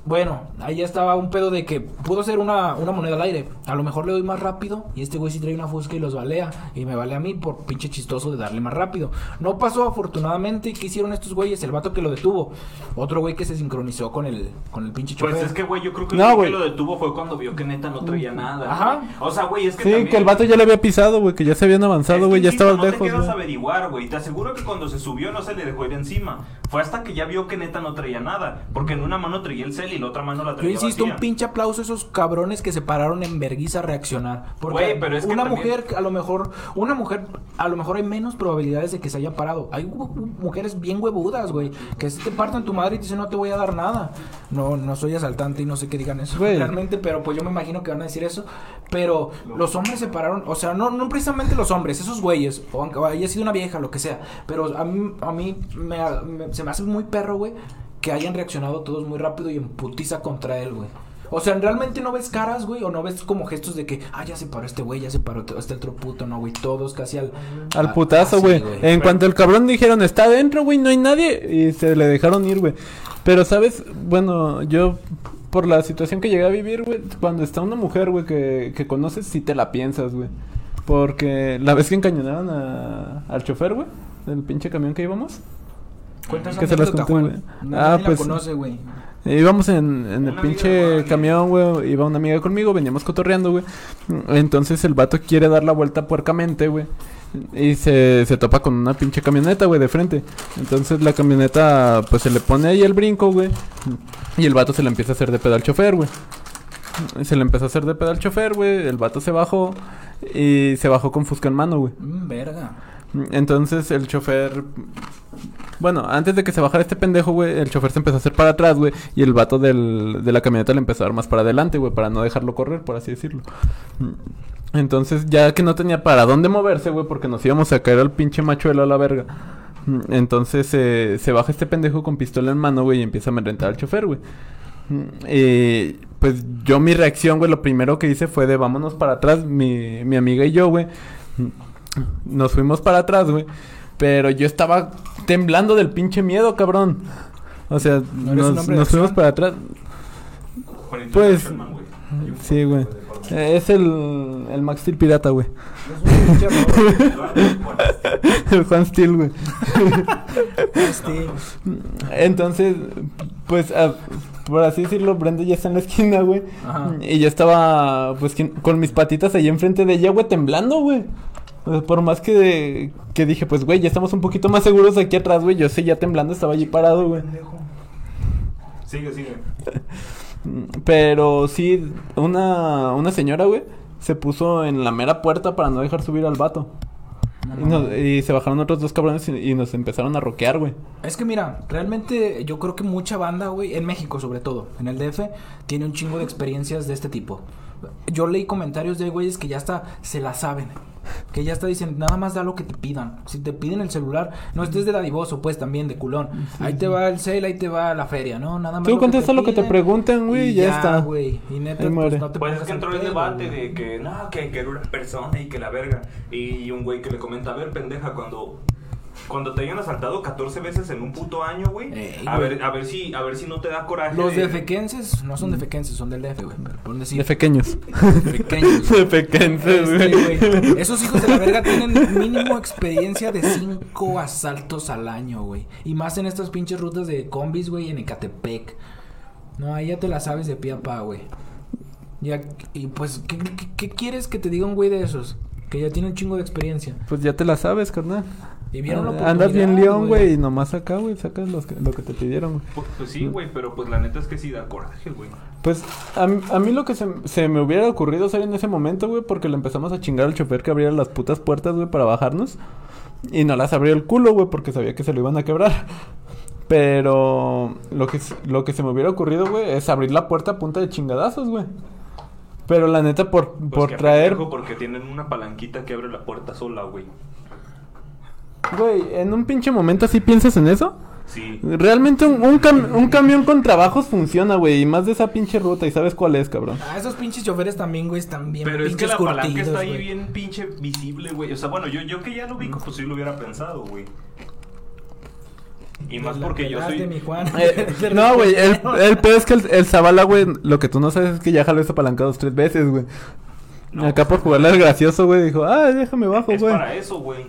Bueno, ahí ya estaba un pedo de que pudo ser una, una moneda al aire. A lo mejor le doy más rápido y este güey sí trae una fusca y los balea. Y me vale a mí por pinche chistoso de darle más rápido. No pasó afortunadamente. ¿Qué hicieron estos güeyes? El vato que lo detuvo. Otro güey que se sincronizó con el, con el pinche chofer. Pues es que, güey, yo creo que No, lo güey. que lo detuvo fue cuando vio que neta no traía nada. Ajá. güey. O sea, güey, es que Sí, también- que el vato ya le había pisado, güey, que ya se habían avanzado, Es güey, que, ya estaban no lejos, te quedas a güey. averiguar, güey. Te aseguro que cuando se subió no se le dejó ir encima. Fue hasta que ya vio que neta no traía nada. Porque en una mano traía el cel y y la otra mano la Yo traía insisto, un vacía. pinche aplauso a esos cabrones que se pararon en vergüenza a reaccionar. Porque Güey, pero es que una también- mujer, a lo mejor, una mujer, a lo mejor hay menos probabilidades de que se haya parado. Hay mujeres bien huevudas, güey, que se te partan tu madre y te dicen no te voy a dar nada. No, no soy asaltante y no sé qué digan eso Güey. realmente, pero pues yo me imagino que van a decir eso. Pero los hombres se pararon, o sea, no, no precisamente los hombres, esos güeyes, o aunque haya sido una vieja, lo que sea. Pero a mí, a mí me, me- se me hace muy perro, güey, que hayan reaccionado todos muy rápido y en putiza contra él, güey. O sea, realmente no ves caras, güey, o no ves como gestos de que, ah, ya se paró este güey, ya se paró este otro puto, no, güey, todos casi al... Al putazo, güey. En cuanto el cabrón dijeron, está adentro, güey, no hay nadie. Y se le dejaron ir, güey. Pero, ¿sabes? Bueno, yo, por la situación que llegué a vivir, güey, cuando está una mujer, güey, que, que conoces, sí te la piensas, güey. Porque la vez que encañonaron a, al chofer, güey, del pinche camión que íbamos. Cuenta esa que se las conté, Ah, la pues- conoce, güey. Íbamos en, en el pinche camión, güey. Iba una amiga conmigo, veníamos cotorreando, güey. Entonces el vato quiere dar la vuelta puercamente, güey. Y se, se topa con una pinche camioneta, güey, de frente. Entonces la camioneta, pues se le pone ahí el brinco, güey. Y el vato se le empieza a hacer de pedo al chofer, güey. Se le empezó a hacer de pedo al chofer, güey. El vato se bajó. Y se bajó con Fusca en mano, güey. Mm, verga. Entonces el chofer. Bueno, antes de que se bajara este pendejo, güey, el chofer se empezó a hacer para atrás, güey. Y el vato del, de la camioneta le empezó a dar más para adelante, güey, para no dejarlo correr, por así decirlo. Entonces, ya que no tenía para dónde moverse, güey, porque nos íbamos a caer al pinche machuelo a la verga. Entonces eh, se baja este pendejo con pistola en mano, güey, y empieza a amedrentar al chofer, güey. Eh, pues yo mi reacción, güey, lo primero que hice fue de vámonos para atrás, mi, mi amiga y yo, güey. Nos fuimos para atrás, güey. Pero yo estaba temblando del pinche miedo, cabrón. O sea, ¿No eres un nos, fuimos para atrás. Juanito Pues- güey. Sí, güey. Eh, es el, el Max Steel pirata, güey. Es un pinche error. el Juan Steel, güey. Entonces, pues, ah, por así decirlo, Brenda ya está en la esquina, güey. Ajá. Y yo estaba, pues, con mis patitas ahí enfrente de ella, güey, temblando, güey. Sea, por más que, que dije, pues, güey, ya estamos un poquito más seguros aquí atrás, güey. Yo seguía temblando, estaba allí parado, güey. Sigue, sigue. Pero sí, una, una señora, güey, se puso en la mera puerta para no dejar subir al vato. Y, nos- y se bajaron otros dos cabrones y, y nos empezaron a roquear, güey. Es que mira, realmente yo creo que mucha banda, güey, en México sobre todo, en el DF, tiene un chingo de experiencias de este tipo. Yo leí comentarios de güeyes que ya hasta se la saben. Que ya está dicen, nada más da lo que te pidan. Si te piden el celular, no estés de dadivoso, pues también de culón. ahí te va el cel, ahí te va la feria, ¿no? Nada más. Tú lo contesta lo que te piden pregunten, güey, y y ya está. güey. Y neta, Ahí pues, muere. no te Pues es que entró el debate güey. de que no, que, que era una persona y que la verga. Y un güey que le comenta, a ver, pendeja, cuando cuando te hayan asaltado 14 veces en un puto año, güey. Ey, A güey. ver, a ver si a ver si no te da coraje. Los de- defequenses no son defequenses, son del DF, güey. Por decir, De pequeños. pequeños. De pequenses, Este, güey. güey, Esos hijos de la verga tienen mínimo experiencia de cinco asaltos al año, güey. Y más en estas pinches rutas de combis, güey, en Ecatepec. No, ahí ya te la sabes de pie a pa, güey. Ya, y pues, ¿qué, qué, qué quieres que te diga un güey de esos? Que ya tiene un chingo de experiencia. Pues ya te la sabes, carnal. Y vieron la Ah, Andas bien león, güey, y nomás acá, güey, sacas los que- lo que te pidieron, güey. Pues, pues sí, güey, pero pues la neta es que sí da coraje, güey. Pues a, mí- a mí lo que se, se me hubiera ocurrido hacer en ese momento, güey, porque le empezamos a chingar al chofer que abriera las putas puertas, güey, para bajarnos. Y no las abrió el culo, güey, porque sabía que se lo iban a quebrar. Pero lo que, lo que se me hubiera ocurrido, güey, es abrir la puerta a punta de chingadazos, güey. Pero la neta, por, Pues por traer... porque tienen una palanquita que abre la puerta sola, güey. Güey, en un pinche momento así piensas en eso. Sí. Realmente un, un, cam- un camión con trabajos funciona, güey, y más de esa pinche ruta, y sabes cuál es, cabrón. Ah, esos pinches choferes también, güey, están bien Pero es que la palanca está ahí güey. bien pinche visible, güey. O sea, bueno, yo, yo que ya lo ubico, pues sí lo hubiera pensado, güey. Y más porque yo soy... mi Juan. Eh, no, güey, el, el peor es que el, el Zavala, güey, lo que tú no sabes es que ya jaló esa palanca dos, tres veces, güey. No, Acá por jugarle al gracioso, güey, dijo, ah, déjame bajo, Es güey. para eso, güey.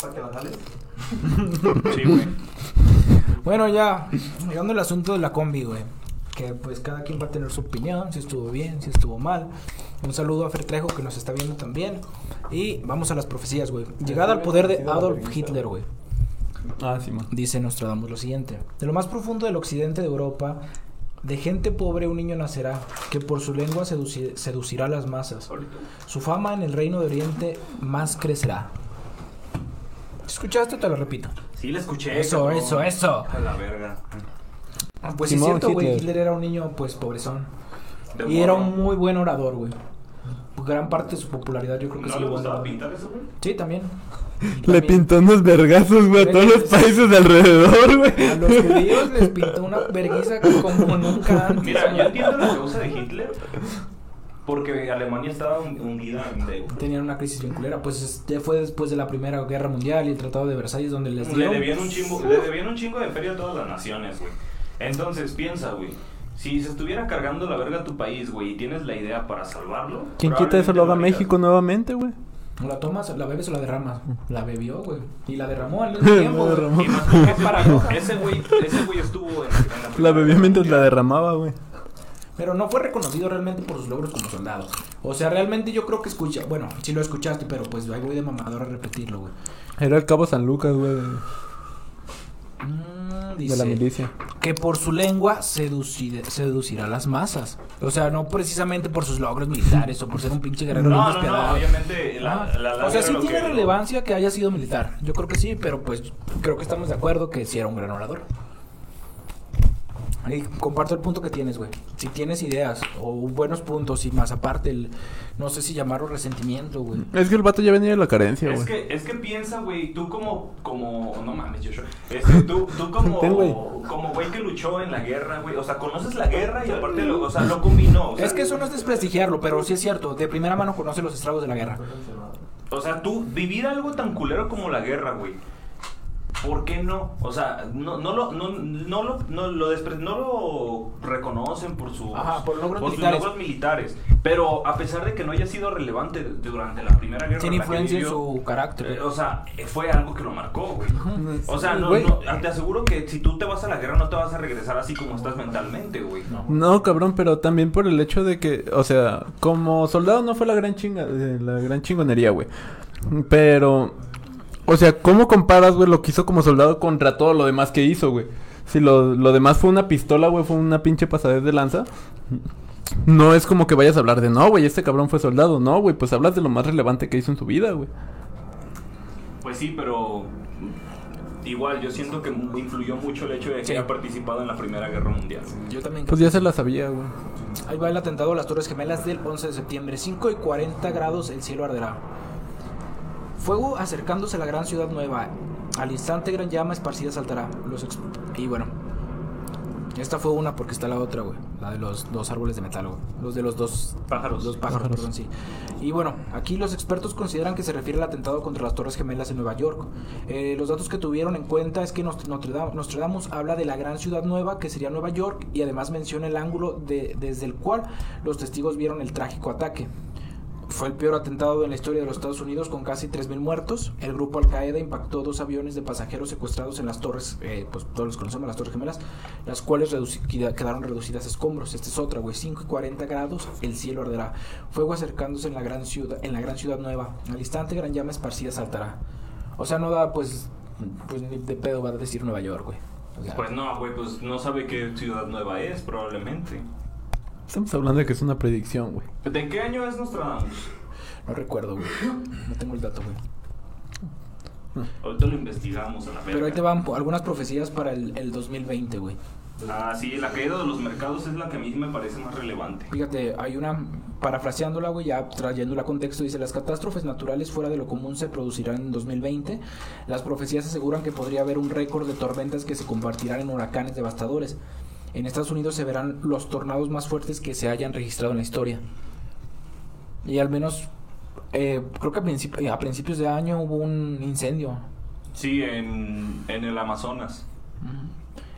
¿Para que la jales? sí, güey. Bueno, ya, llegando al asunto de la combi, güey. Que pues cada quien va a tener su opinión, si estuvo bien, si estuvo mal. Un saludo a Fer Trejo que nos está viendo también. Y vamos a las profecías, güey. Llegada al poder de Adolf Hitler, güey. Ah, sí, man. Dice Nostradamus lo siguiente. De lo más profundo del occidente de Europa, De gente pobre un niño nacerá, que por su lengua seduci- seducirá a las masas. Su fama en el reino de Oriente más crecerá. ¿Escuchaste? Te lo repito. Sí, la escuché. Eso, cabrón. eso, eso. A la verga. Pues sí es Simón cierto, güey. Hitler. Hitler era un niño, pues, pobrezón. De Y era un muy buen orador, güey. Gran parte de su popularidad yo creo que ¿No sí le gustaba pintar eso, güey? Sí, también. Le pintó unos vergazos, güey, a todos los países de alrededor, güey. A los judíos les pintó una vergüenza como nunca antes. Mira, yo entiendo la causa de Hitler. Porque Alemania estaba hun- hundida en deuda. Tenían una crisis vinculera. Pues es- ya fue después de la Primera Guerra Mundial y el Tratado de Versalles donde les Le dieron... debían un chingo, le debían un chingo de feria a todas las naciones, güey. Entonces, piensa, güey. Si se estuviera cargando la verga a tu país, güey, y tienes la idea para salvarlo. ¿Quién quita eso lo haga México nuevamente, güey? La tomas, la bebes o la derramas. La bebió, güey. Y la derramó al mismo tiempo. La derramó. Y más ese güey- Ese güey, ese güey estuvo en, en La bebía Guerra mientras la derramaba, güey. Pero no fue reconocido realmente por sus logros como soldado. O sea, realmente yo creo que escucha... Bueno, sí lo escuchaste, pero pues ahí voy de mamador a repetirlo, güey. Era el cabo San Lucas, güey, de, Mm, de la milicia. que por su lengua seducir- seducirá a las masas. O sea, no precisamente por sus logros militares o por ser un pinche guerrero bien No, no, no, obviamente la, Ah, la- la o sea, sí tiene que- relevancia que haya sido militar. Yo creo que sí, pero pues creo que estamos de acuerdo que sí era un gran orador. Y comparto el punto que tienes, güey. Si tienes ideas o buenos puntos y más aparte el, no sé si llamarlo resentimiento, güey. Es que el vato ya venía de la carencia, Es güey. que, es que piensa, güey, tú como, como, no mames, Joshua, este, tú, tú como, Ten, güey. como güey que luchó en la guerra, güey, o sea, conoces la guerra y aparte, lo, o sea, lo combinó, o sea, Es que eso no es desprestigiarlo, pero sí es cierto. De primera mano conoce los estragos de la guerra. o sea, tú, vivir algo tan culero como la guerra, güey, ¿por qué no? O sea, no, no lo, no, no lo, no lo, despre- no lo reconocen por su, Ajá, por logros sus militares. logros militares, pero a pesar de que no haya sido relevante durante la primera guerra, Tiene influencia en su carácter. eh, o sea, fue algo que lo marcó, güey. O sea, no, no, te aseguro que si tú te vas a la guerra no te vas a regresar así como estás mentalmente, güey. No, cabrón, pero también por el hecho de que, o sea, como soldado no fue la gran chinga, eh, la gran chingonería, güey. Pero, o sea, ¿cómo comparas, güey, lo que hizo como soldado contra todo lo demás que hizo, güey? Si lo, lo demás fue una pistola, güey, fue una pinche pasadez de lanza. No es como que vayas a hablar de, no, güey, este cabrón fue soldado. No, güey, pues hablas de lo más relevante que hizo en su vida, güey. Pues sí, pero igual yo siento que influyó mucho el hecho de que Sí. haya participado en la Primera Guerra Mundial. Yo también. Pues ya se la sabía, güey. Ahí va el atentado a las Torres Gemelas del 11 de septiembre. 5 y 40 grados, el cielo arderá. Fuego acercándose a la gran ciudad nueva. Al instante gran llama esparcida saltará. Los ex- y bueno. Esta fue una porque está la otra, güey. La de los dos árboles de metal, güey. Los de los dos Pájaros. Los pájaros, Pájaros. perdón, sí. Y bueno, aquí los expertos consideran que se refiere al atentado contra las Torres Gemelas en Nueva York. Eh, los datos que tuvieron en cuenta es que Nost- Notre Dame, Nostradamus habla de la gran ciudad nueva que sería Nueva York y además menciona el ángulo de- desde el cual los testigos vieron el trágico ataque. Fue el peor atentado en la historia de los Estados Unidos con casi 3.000 muertos. El grupo Al Qaeda impactó dos aviones de pasajeros secuestrados en las torres, eh, pues todos los conocemos, las torres gemelas, las cuales quedaron reducidas a escombros. Esta es otra, güey, 5 y 40 grados, el cielo arderá. Fuego acercándose en la gran ciudad, en la gran ciudad nueva. Al instante gran llama esparcida saltará. O sea, no da, pues, pues ni de pedo va a decir Nueva York, güey. Pues no, güey, pues no sabe qué ciudad nueva es, probablemente. Estamos hablando de que es una predicción, güey. ¿De qué año es Nostradamus? no recuerdo, güey. No tengo el dato, güey. Ahorita lo investigamos a la verga. Pero ahí te van algunas profecías para el, el 2020, güey. Ah, sí, la caída de los mercados es la que a mí me parece más relevante. Fíjate, hay una, parafraseándola, güey, ya trayéndola a contexto, dice, las catástrofes naturales fuera de lo común se producirán en 2020. Las profecías aseguran que podría haber un récord de tormentas que se convertirán en huracanes devastadores. En Estados Unidos se verán los tornados más fuertes que se hayan registrado en la historia. Y al menos, eh, creo que a, principi- a principios de año hubo un incendio. Sí, en, en el Amazonas.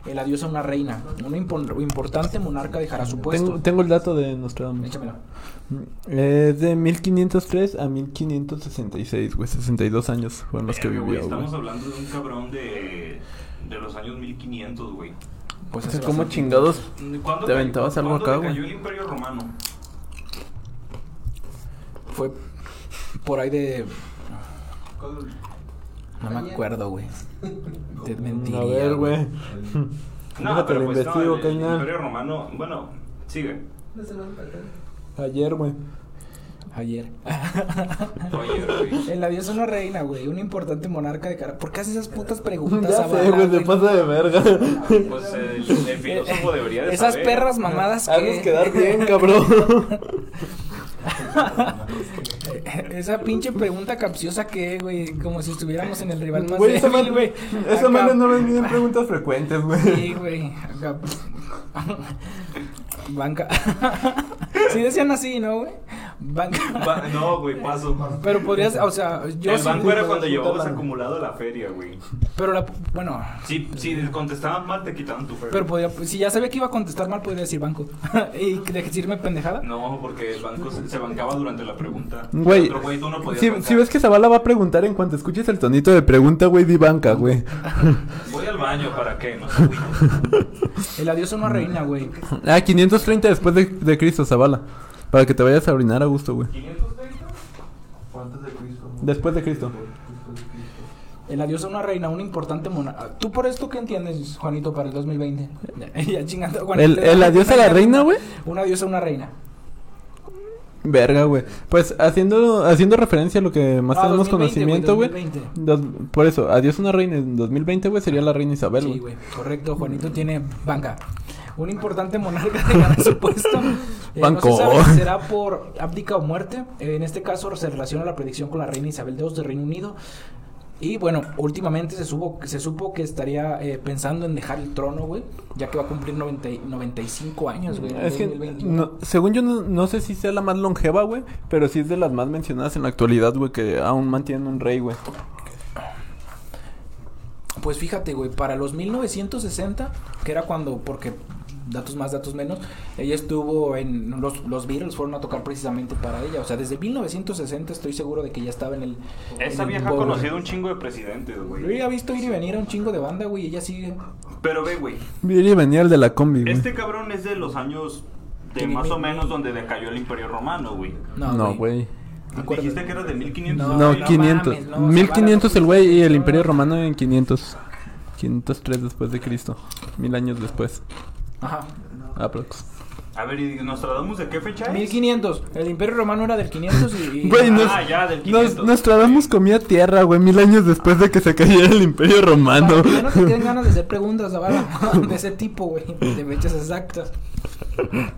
El adiós a una reina. Una impor- importante monarca dejará su puesto. Tengo, tengo el dato de Nostradamus. Échamelo. Es de 1503 a 1566, güey. 62 años fueron los que güey, vivió. Estamos hablando de un cabrón de, de los años 1500, güey. Pues O sea, ¿cómo chingados? ¿Cuándo ¿Te cayó- aventabas algo acá, güey? cayó el Imperio Romano? Fue por ahí de. No me acuerdo, güey. Te mentiría. A ver, güey. No, Déjate, pero lo pues investigo, no, el, el. Imperio Romano, bueno, sigue. Ayer, güey. Ayer. En la diosa una reina, güey. Un importante monarca de cara. ¿Por qué haces esas putas preguntas? Ya sé, güey, se pasa de verga. Pues el, el filósofo debería de Esas saber. perras mamadas que... Haznos quedar bien, cabrón. Esa pinche pregunta capciosa que, güey, como si estuviéramos en el rival más Güey, esa man- güey. esa madre no me miden preguntas frecuentes, güey. Sí, güey. Acá. Banca. Sí decían así, ¿no, güey? No, güey, paso. Pero podrías, o sea, yo el banco era cuando llevabas acumulado la feria, güey. Pero la, bueno, Si, si contestaban mal, te quitaban tu feria. pero podría, si ya sabía que iba a contestar mal, podría decir banco. y decirme pendejada. No, porque el banco se, se bancaba durante la pregunta. Güey, El otro güey, tú no podías si, ves que Zavala va a preguntar en cuanto escuches el tonito de pregunta, güey, di banca, güey. Voy al baño, ¿para qué? No sé, güey. El adiós a una reina, güey. Ah, 530 después de, de Cristo, Zavala. Para que te vayas a orinar a gusto, güey. ¿530? ¿Cuántos de Cristo? Después de Cristo. El adiós a una reina, un importante monarca. ¿Tú por esto qué entiendes, Juanito, para el 2020? ya chingando, Juanito. ¿El, el adiós a la reina, güey? Un adiós a una reina. Verga, güey. Pues haciendo, haciendo referencia a lo que más Ah, tenemos 2020, conocimiento, güey. 2020. Dos- Por eso, adiós a una reina en 2020, güey, sería la reina Isabel, Sí, güey, correcto. Juanito tiene banca. Un importante monarca de ganar su puesto. Eh, Banco. No se sabe si será por abdica o muerte. Eh, en este caso se relaciona la predicción con la reina Isabel II de Reino Unido. Y bueno, últimamente se, supo, se supo que estaría eh, pensando en dejar el trono, güey. Ya que va a cumplir 90 y- 95 años, güey. Es que, 2021. no- según yo, no, no sé si sea la más longeva, güey, pero sí es de las más mencionadas en la actualidad, güey, que aún mantienen un rey, güey. Pues fíjate, güey, para los 1960, que era cuando, porque datos más, datos menos, ella estuvo en, los, los Beatles fueron a tocar precisamente para ella, o sea, desde 1960 estoy seguro de que ya estaba en el... Esa en el vieja ha conocido un chingo de presidentes, Yo güey. ya he visto ir y venir a un chingo de banda, güey, y ella sigue... Pero ve, güey. Y venía el de la combi, güey. Este cabrón es de los años de más mi- o menos mi- donde decayó el Imperio Romano, güey. No, güey. Acuérdate. Dijiste que era de 1500. No, No, no 500. mames, no, 1500 el güey y el no. Imperio Romano en 500. 503 después de Cristo. Mil años después. Ajá. Aprox. A ver, ¿y Nostradamus de qué fecha es? 1500, el Imperio Romano era del 500 y... y- Güey, nos, Ah, ya, del nos, 500. Nostradamus comía tierra, güey, mil años después de que se cayera el Imperio Romano. Para ya no te queden ganas de hacer preguntas, Zavala, de ese tipo, güey, de fechas exactas.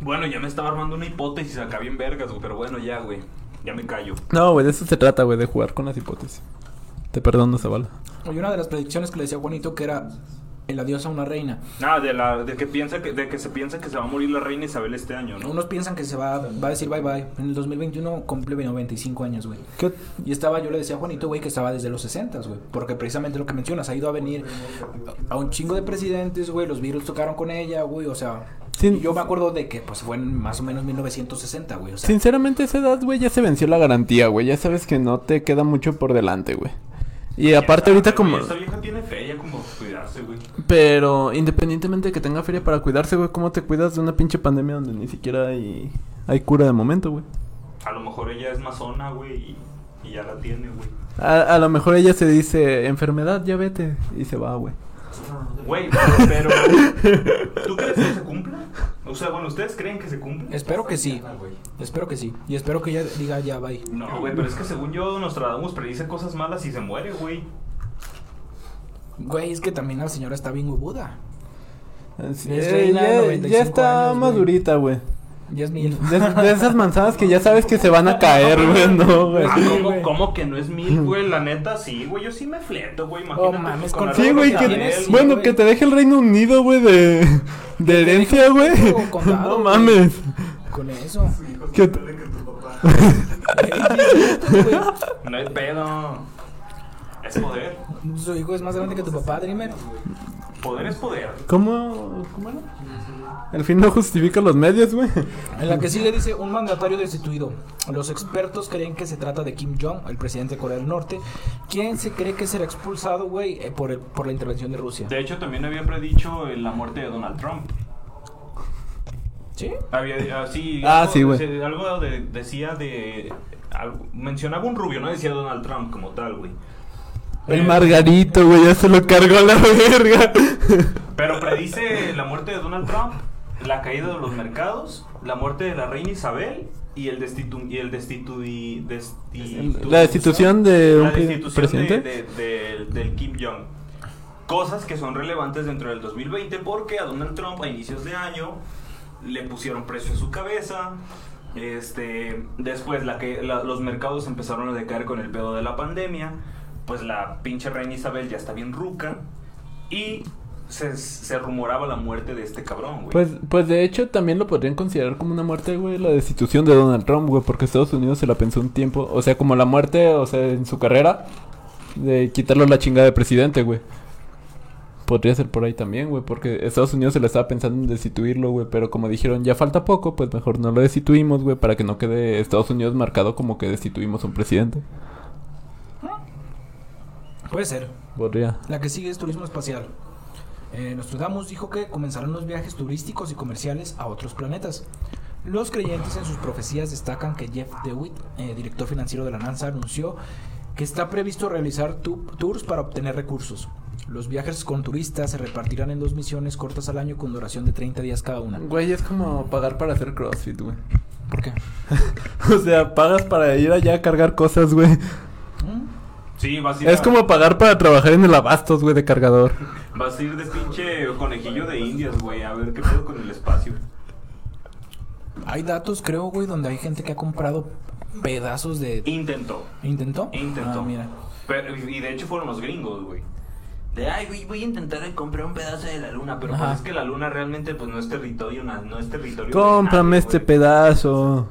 Bueno, ya me estaba armando una hipótesis acá bien vergas, güey. Pero bueno, ya, güey. Ya me callo. No, güey, de eso se trata, güey, de jugar con las hipótesis. Te perdono, Zavala. Hay una de las predicciones que le decía Juanito que era el adiós a una reina. Ah, de la de que piensa que de que se piensa que se va a morir la reina Isabel este año, ¿no? Unos piensan que se va, va a decir bye bye. En el 2021 cumple 95 años, güey. ¿Qué? Y estaba, yo le decía a Juanito, güey, que estaba desde los 60, güey. Porque precisamente lo que mencionas, ha ido a venir a un chingo de presidentes, güey. Los virus tocaron con ella, güey. O sea, Sin- yo me acuerdo de que pues fue en más o menos 1960, güey. O sea, Sinceramente, a esa edad, güey, ya se venció la garantía, güey. Ya sabes que no te queda mucho por delante, güey. Y aparte ahorita como... Esta vieja tiene fe, ya como cuidarse, güey. Pero independientemente de que tenga feria para cuidarse, güey, ¿cómo te cuidas de una pinche pandemia donde ni siquiera hay, hay cura de momento, güey? A lo mejor ella es masona, güey, y, y ya la tiene, güey. A, a lo mejor ella se dice, enfermedad, ya vete, y se va, güey. Güey, pero ¿tú crees que se cumpla? O sea, bueno, ¿ustedes creen que se cumpla? espero que sí. Espero que sí. Y espero que ella diga ya bye. No, güey, pero es que según yo Nostradamus predice cosas malas y se muere, güey. Güey, es que también la señora está bien huevuda. Así- Es eh, reina ya, 95 ya está años, madurita, güey. Ya es mil. De, de esas manzanas que ya sabes que se van a caer, güey, no, güey. Ah, Sí, ¿cómo, cómo que no es mil, güey? La neta, sí, güey. Yo sí me fleto, güey. Imagínate. Oh, mames, con- la Sí, güey, de que... Tienes- bueno, güey. que te deje el Reino Unido, güey, de... De herencia, güey. No güey. mames. Con eso. Que te- No hay pedo. Es poder. Su hijo es más grande que tu papá, Dreamer. Poder es poder. ¿Cómo? ¿Cómo era? El fin no justifica los medios, güey. En la que sigue dice un mandatario destituido. Los expertos creen que se trata de Kim Jong, el presidente de Corea del Norte, quien se cree que será expulsado, güey, eh, por, el- por la intervención de Rusia. De hecho, también había predicho eh, la muerte de Donald Trump. ¿Sí? Había así. Ah, algo, sí, güey. se- Algo de- decía de. algo- mencionaba un rubio, no decía Donald Trump como tal, güey. El Margarito, güey, ya se lo cargó a la verga. Pero predice la muerte de Donald Trump, la caída de los mercados, la muerte de la reina Isabel y el destitu y el destitu y destitu- La destitución de un la pre- destitución presidente. de- de- de- del Kim Jong. Cosas que son relevantes dentro del 2020 porque a Donald Trump a inicios de año le pusieron precio a su cabeza. Este, después la que la- los mercados empezaron a decaer con el pedo de la pandemia. Pues la pinche reina Isabel ya está bien ruca y se, se rumoraba la muerte de este cabrón, güey. Pues, pues de hecho también lo podrían considerar como una muerte, güey, la destitución de Donald Trump, güey, porque Estados Unidos se la pensó un tiempo, o sea, como la muerte, o sea, en su carrera, de quitarle la chingada de presidente, güey. Podría ser por ahí también, güey, porque Estados Unidos se la estaba pensando en destituirlo, güey, pero como dijeron, ya falta poco, pues mejor no lo destituimos, güey, para que no quede Estados Unidos marcado como que destituimos un presidente. Puede ser. Podría. La que sigue es turismo espacial. Eh, Nostradamus dijo que comenzarán los viajes turísticos y comerciales a otros planetas. Los creyentes en sus profecías destacan que Jeff DeWitt, eh, director financiero de la NASA, anunció que está previsto realizar tu- tours para obtener recursos. Los viajes con turistas se repartirán en dos misiones cortas al año con duración de 30 días cada una. Güey, es como pagar para hacer CrossFit, güey. ¿Por qué? O sea, pagas para ir allá a cargar cosas, güey. ¿Mm? Sí, vas a ir Es a- como pagar para trabajar en el abastos, güey, de cargador. Vas a ir de pinche conejillo de indias, güey, a ver qué pedo con el espacio. Hay datos, creo, güey, donde hay gente que ha comprado pedazos de... Intentó. ¿Intentó? Intentó. Ah, mira. Pero, y de hecho fueron los gringos, güey. De, ay, güey, voy a intentar comprar un pedazo de la luna, pero Ajá. pues es que la luna realmente pues no es territorio, no es territorio. de Cómprame nadie, este güey. pedazo.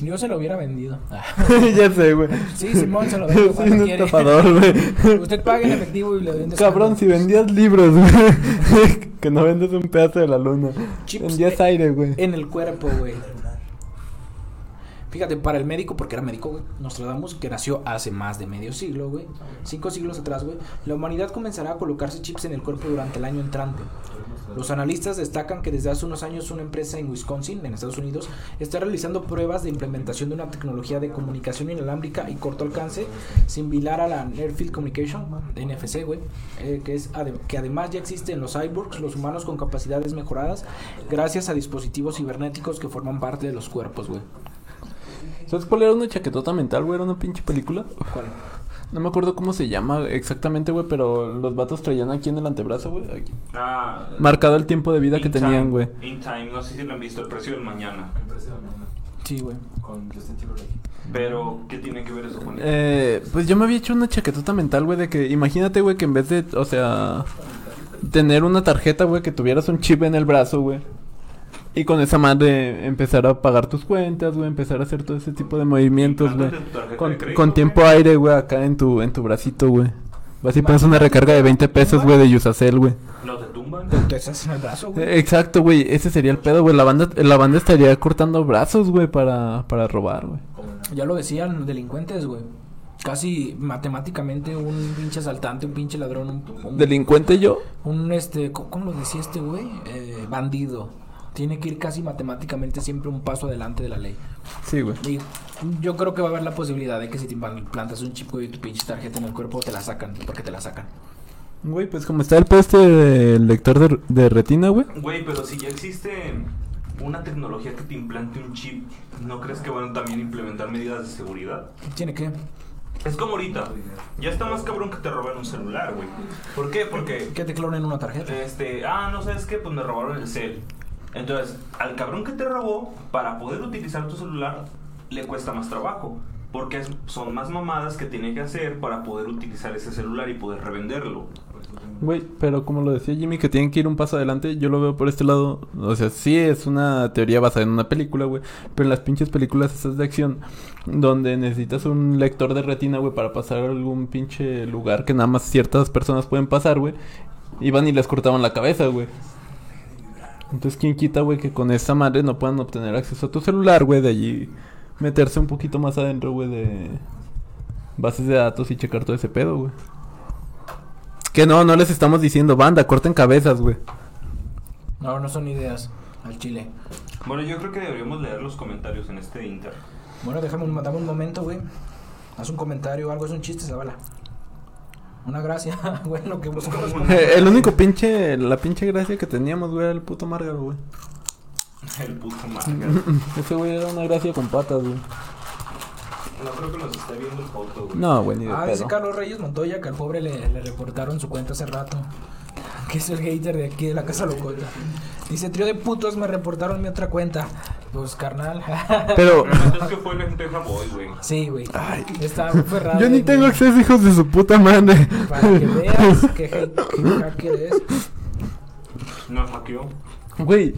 Yo se lo hubiera vendido. ya sé, güey. Sí, Simón, se lo vendo. Soy un ¿cuánto quiere? estafador, güey. Usted paga en efectivo y le vende Cabrón, si vendías libros, güey. que no vendes un pedazo de la luna. Chips Vendías aire, güey. En el cuerpo, güey. Fíjate, para el médico, porque era médico, güey, Nostradamus, que nació hace más de medio siglo, güey, cinco siglos atrás, güey, la humanidad comenzará a colocarse chips en el cuerpo durante el año entrante. Los analistas destacan que desde hace unos años una empresa en Wisconsin, en Estados Unidos, está realizando pruebas de implementación de una tecnología de comunicación inalámbrica y corto alcance similar a la Near Field Communication, NFC, güey, eh, que, es que además ya existe en los cyborgs, los humanos con capacidades mejoradas, gracias a dispositivos cibernéticos que forman parte de los cuerpos, güey. ¿Sabes cuál era una chaquetota mental, güey? Era una pinche película. ¿Cuál? No me acuerdo cómo se llama exactamente, güey, pero los vatos traían aquí en el antebrazo, güey. aquí. Ah, Marcado el tiempo de vida que tenían, güey. In Time, no sé si lo han visto, el precio del mañana. Sí, güey. Con Justin Timberlake. Pero, ¿qué tiene que ver eso con Eh, pues yo me había hecho una chaquetota mental, güey, de que imagínate, güey, que en vez de, o sea, tener una tarjeta, güey, que tuvieras un chip en el brazo, güey. Y con esa madre empezar a pagar tus cuentas, güey, empezar a hacer todo ese tipo de movimientos, güey. Con, con tiempo aire, güey, acá en tu, en tu bracito, güey. Vas y pones una recarga de 20 pesos, güey, de Yusacel, güey. No te tumban. Te en el brazo, güey. Eh, Exacto, güey, ese sería el pedo, güey. La banda, la banda estaría cortando brazos, güey, para, para robar, güey. Ya lo decían los delincuentes, güey. Casi matemáticamente un pinche asaltante, un pinche ladrón, un, un, Delincuente yo. un, este, ¿cómo, cómo lo decía este güey? Eh, bandido. Tiene que ir casi matemáticamente siempre un paso adelante de la ley. Sí, güey. Y yo creo que va a haber la posibilidad de que si te plantas un chip güey, y tu pinche tarjeta en el cuerpo te la sacan, porque te la sacan. Güey, pues como está el pedo este del lector de, de retina, güey. Güey, pero si ya existe una tecnología que te implante un chip, ¿no crees que van a también implementar medidas de seguridad? Tiene que. Es como ahorita. Ya está más cabrón que te roben un celular, güey. ¿Por qué? Porque Que te clonen una tarjeta. Este, ah, no sabes qué, pues me robaron el cel. Entonces, al cabrón que te robó, para poder utilizar tu celular, le cuesta más trabajo. Porque es- son más mamadas que tiene que hacer para poder utilizar ese celular y poder revenderlo. Güey, pero como lo decía Jimmy, que tienen que ir un paso adelante, yo lo veo por este lado. O sea, sí es una teoría basada en una película, güey. Pero en las pinches películas esas de acción, donde necesitas un lector de retina, güey, para pasar a algún pinche lugar que nada más ciertas personas pueden pasar, güey. Iban y les cortaban la cabeza, güey. Entonces, ¿quién quita, güey, que con esta madre no puedan obtener acceso a tu celular, güey? De allí meterse un poquito más adentro, güey, de bases de datos y checar todo ese pedo, güey. Que no, no les estamos diciendo, banda, corten cabezas, güey. No, no son ideas. Al chile. Bueno, yo creo que deberíamos leer los comentarios en este Inter. Bueno, déjame un, dame un momento, güey. Haz un comentario, algo, es un chiste, Zabala. Una gracia, güey, lo que los Eh, el único pinche, la pinche gracia que teníamos, güey, era el puto Márgaro, güey. El puto manga. Ese güey era una gracia con patas, güey. No creo que nos esté viendo el foto, güey. No, güey, ni de Ah, dice pedo. Carlos Reyes Montoya que al pobre le, le reportaron su cuenta hace rato. Que es el hater de aquí de la casa locota. Dice, trío de putos me reportaron mi otra cuenta. Pues, carnal. Pero Es que fue el lenteja boy, güey. sí, güey. Está ferrado. yo ni tengo acceso, hijos de su puta madre. Para que veas que, que hacker es. Nos hackeó. Güey,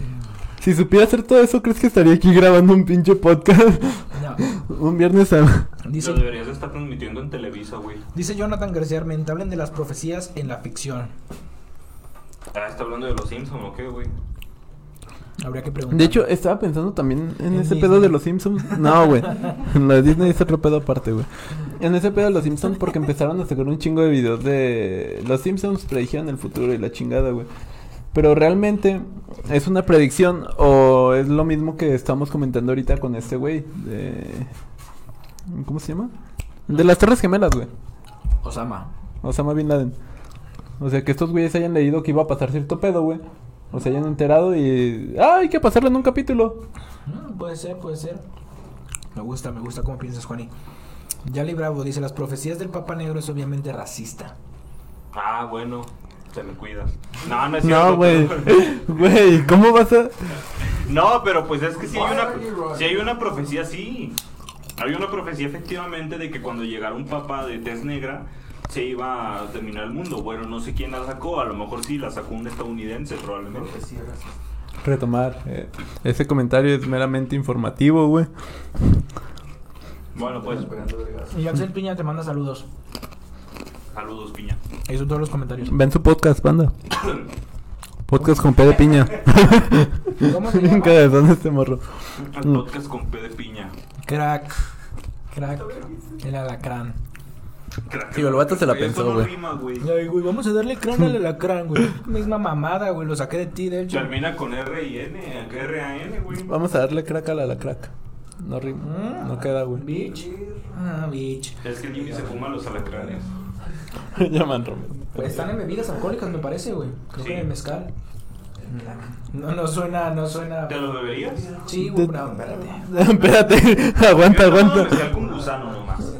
si supiera hacer todo eso, ¿crees que estaría aquí grabando un pinche podcast? No. un viernes a... Dice, Lo deberías de estar transmitiendo en Televisa, güey. dice Jonathan García Armenta, hablen de las profecías en la ficción. Ah, está hablando de los Simpsons o qué, güey. Habría que preguntar. De hecho, estaba pensando también en En ese Disney. pedo de los Simpsons. No, güey. En lo de Disney es otro pedo aparte, güey. En ese pedo de los Simpsons porque empezaron a sacar un chingo de videos de... Los Simpsons predijeron el futuro y la chingada, güey. Pero realmente es una predicción o es lo mismo que estamos comentando ahorita con este güey de... ¿Cómo se llama? De las Torres Gemelas, güey. Osama. Osama Bin Laden. O sea, que estos güeyes hayan leído que iba a pasar cierto pedo, güey. O se hayan enterado y... ¡Ah, hay que pasarlo en un capítulo! Mm, puede ser, puede ser. Me gusta, me gusta cómo piensas, Juani. Yali Bravo dice, las profecías del Papa Negro es obviamente racista. Ah, bueno. Te me cuidas. No, no es cierto. No, güey. ¿cómo vas a...? No, pero pues es que si hay una, si hay una profecía, sí. Hay una profecía efectivamente de que cuando llegara un papa de tez negra se iba a terminar el mundo. Bueno, no sé quién la sacó, a lo mejor sí la sacó un estadounidense probablemente. Retomar. eh, ese comentario es meramente informativo, güey. Bueno, pues. Y Axel Piña te manda saludos. saludos, piña. Ahí son todos los comentarios. Ven su podcast, banda. Podcast con P de piña. ¿Cómo se llama? Cabezón este morro. El podcast con P de piña. Crack. Crack. El alacrán. Crack. Sí, el vato se la pensó, güey. rima, güey. Ay, güey, vamos a darle crán al alacrán, güey. Misma mamada, güey. Lo saqué de ti, de hecho. Termina con R y N, R A N, güey. Vamos a darle crack a la, la crack. No rima. Mm. No queda, güey. Bitch. Ah, bitch. Es que el Jimmy se fuma los alacranes. Llaman Romero. Pues están en bebidas alcohólicas, me parece, güey. Creo Sí. que en mezcal. No, no suena, no suena. ¿Te lo beberías? Sí, güey, no, espérate. Espérate, aguanta, aguanta. mezcal con gusano nomás.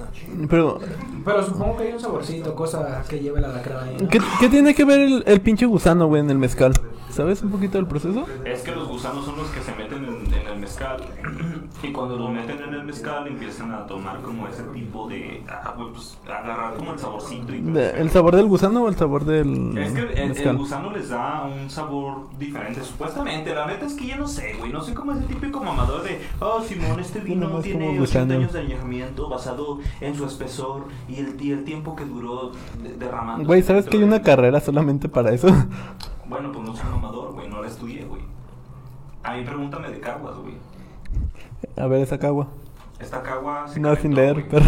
Pero, Pero supongo que hay un saborcito, cosa que lleve la alacrán ahí. ¿no? ¿qué, qué tiene que ver el, el pinche gusano, güey, en el mezcal? ¿Sabes un poquito del proceso? Es que los gusanos son los que se meten en, el mezcal. Y cuando los meten en el mezcal empiezan a tomar como ese tipo de... ah, pues, agarrar como el saborcito y todo De- ¿El sabor del gusano o el sabor del Es que el, el mezcal? gusano les da un sabor diferente, supuestamente. La neta es que yo no sé, güey. No soy como ese típico mamador de, oh, Simón, este vino nomás tiene como 80 gusano". años de añejamiento basado en su espesor y el, y el tiempo que duró de- derramando. Güey, ¿sabes que hay una carrera solamente para eso? Bueno, pues no soy mamador, güey. No la estudié, güey. A mí pregúntame de caguas, güey. A ver, esa cagua. Esta cagua se No, sin leer, güey. pero...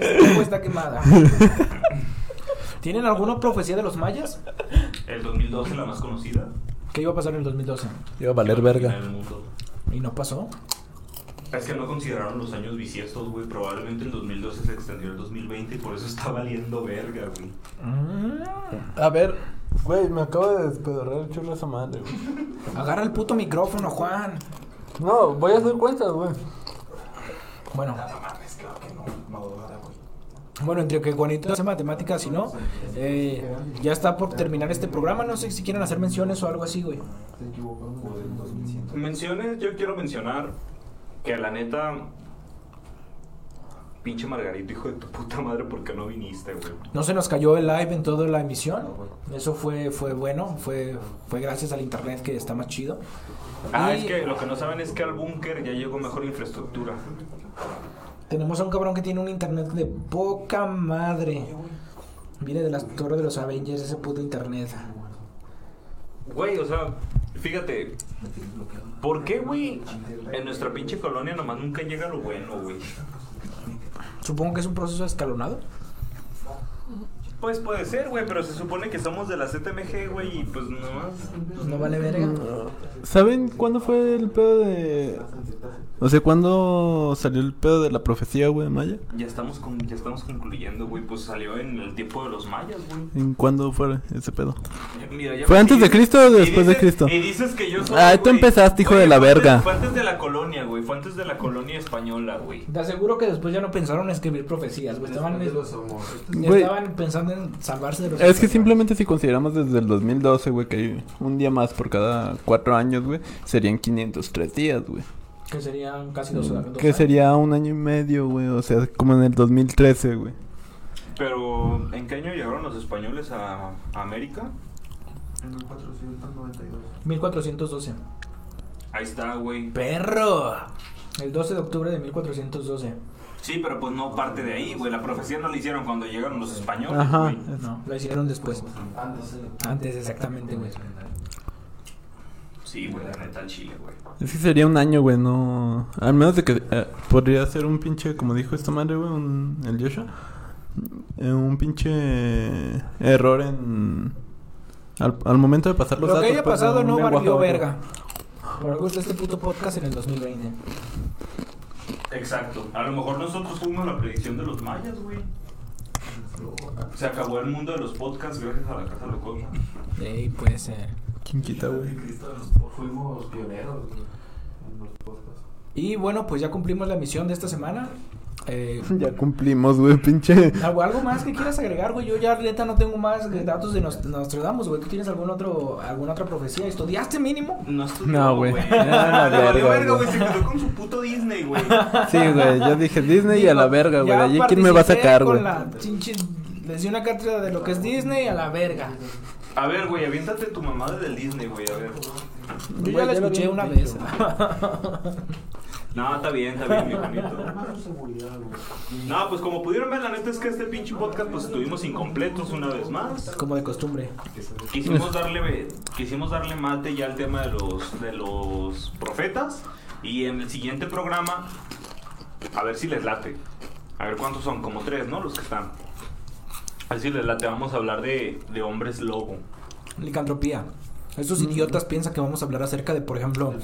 Esta agua está quemada. ¿Tienen alguna profecía de los mayas? El 2012, la más conocida. ¿Qué iba a pasar en el 2012? Iba a valer Iba a verga. terminar el mundo. Y no pasó. Es que no consideraron los años bisiestos, güey. Probablemente el 2012 se extendió al 2020 y por eso está valiendo verga, güey. Mm. A ver, güey, me acabo de despedorrar el chulo esa madre, güey. Agarra el puto micrófono, Juan. No, voy a hacer cuentas, güey. Bueno, mames, claro que no. No, güey. bueno, entre que Juanito hace matemáticas y no, eh, ya está por terminar este programa. No sé si quieren hacer menciones o algo así, güey. Te equivocas por el 2100. Menciones, yo quiero mencionar que la neta. Pinche Margarito, hijo de tu puta madre, ¿por qué no viniste, güey? No se nos cayó el live en toda la emisión. Eso fue, fue bueno. Fue, fue gracias al internet que está más chido. Ah, Y es que lo que no saben es que al búnker ya llegó mejor infraestructura. Tenemos a un cabrón que tiene un internet de poca madre. Viene de las torres de los Avengers, ese puto internet. Güey, o sea, fíjate, ¿por qué, güey? En nuestra pinche colonia nomás nunca llega lo bueno, güey. Supongo que es un proceso escalonado. Pues puede ser, güey, pero se supone que somos de la ZMG, güey, y pues nomás. Pues no vale verga. ¿Saben cuándo fue el pedo de. O sea, cuándo salió el pedo de la profecía, güey, maya? Ya estamos, con, ya estamos concluyendo, güey. Pues salió en el tiempo de los mayas, güey. ¿En cuándo fue ese pedo? Mira, ya ¿Fue antes de Cristo o después de Cristo? Y dices que yo soy. Ay, tú empezaste, hijo Güey, de la fue antes- verga. Fue antes de la colonia, güey. Fue antes de la colonia española, güey. Te aseguro que después ya no pensaron en escribir profecías, güey. Estaban, de los Güey. estaban pensando en salvarse de los. Es que simplemente si consideramos desde el 2012, güey, que hay un día más por cada cuatro años, güey, serían 503 días, güey. Que serían casi dos, dos Que sería un año y medio, güey, o sea, como en el 2013, güey. Pero, ¿en qué año llegaron los españoles a, a América? En el 492. 1412. Ahí está, güey. ¡Perro! El 12 de octubre de 1412. Sí, pero pues no parte de ahí, güey. La profecía no la hicieron cuando llegaron los españoles, Ajá. güey. No, lo hicieron después. Antes. Antes, exactamente, güey. Sí, güey, la neta, al chile, güey. Es que sería un año, güey, no... Al menos de que eh, podría ser un pinche, como dijo esta madre, güey, un... el Joshua. eh, un pinche error en... Al, al momento de pasar los Lo que datos, haya pues, de pasado no valió verga. Por algo está este puto podcast en el 2020. Exacto. A lo mejor nosotros fuimos la predicción de los mayas, güey. Se acabó el mundo de los podcasts gracias a la Casa Locosa. Ey, puede ser. ¿Quién quita, güey? Fuimos pioneros güey, en los podcasts. Y bueno, pues ya cumplimos la misión de esta semana. Eh, Ya cumplimos, güey, pinche... ¿algo, algo más que quieras agregar, güey? Yo ya neta no tengo más datos de Nos- Nostradamus, güey. ¿Tú tienes algún otro, alguna otra profecía? ¿Estudiaste mínimo? No estudió, No, güey. valió verga, güey. Se quedó con su puto Disney, güey. Sí, güey, yo dije Disney y a la verga, güey. Allí quién me va a sacar, güey. Les di una cátedra de lo que es Disney a la verga. A ver, güey, aviéntate tu mamada del Disney, güey, a ver. Yo ya la escuché una vez. No, está bien, está bien, mi bonito. No, pues como pudieron ver, la neta es que este pinche podcast pues estuvimos incompletos una vez más. Como de costumbre. Quisimos darle, quisimos darle mate ya al tema de los, de los profetas. Y en el siguiente programa, a ver si les late. A ver cuántos son, como tres, ¿no? Los que están. A ver si les late, vamos a hablar de, de hombres lobo. Licantropía. Estos idiotas piensan que vamos a hablar acerca de, por ejemplo,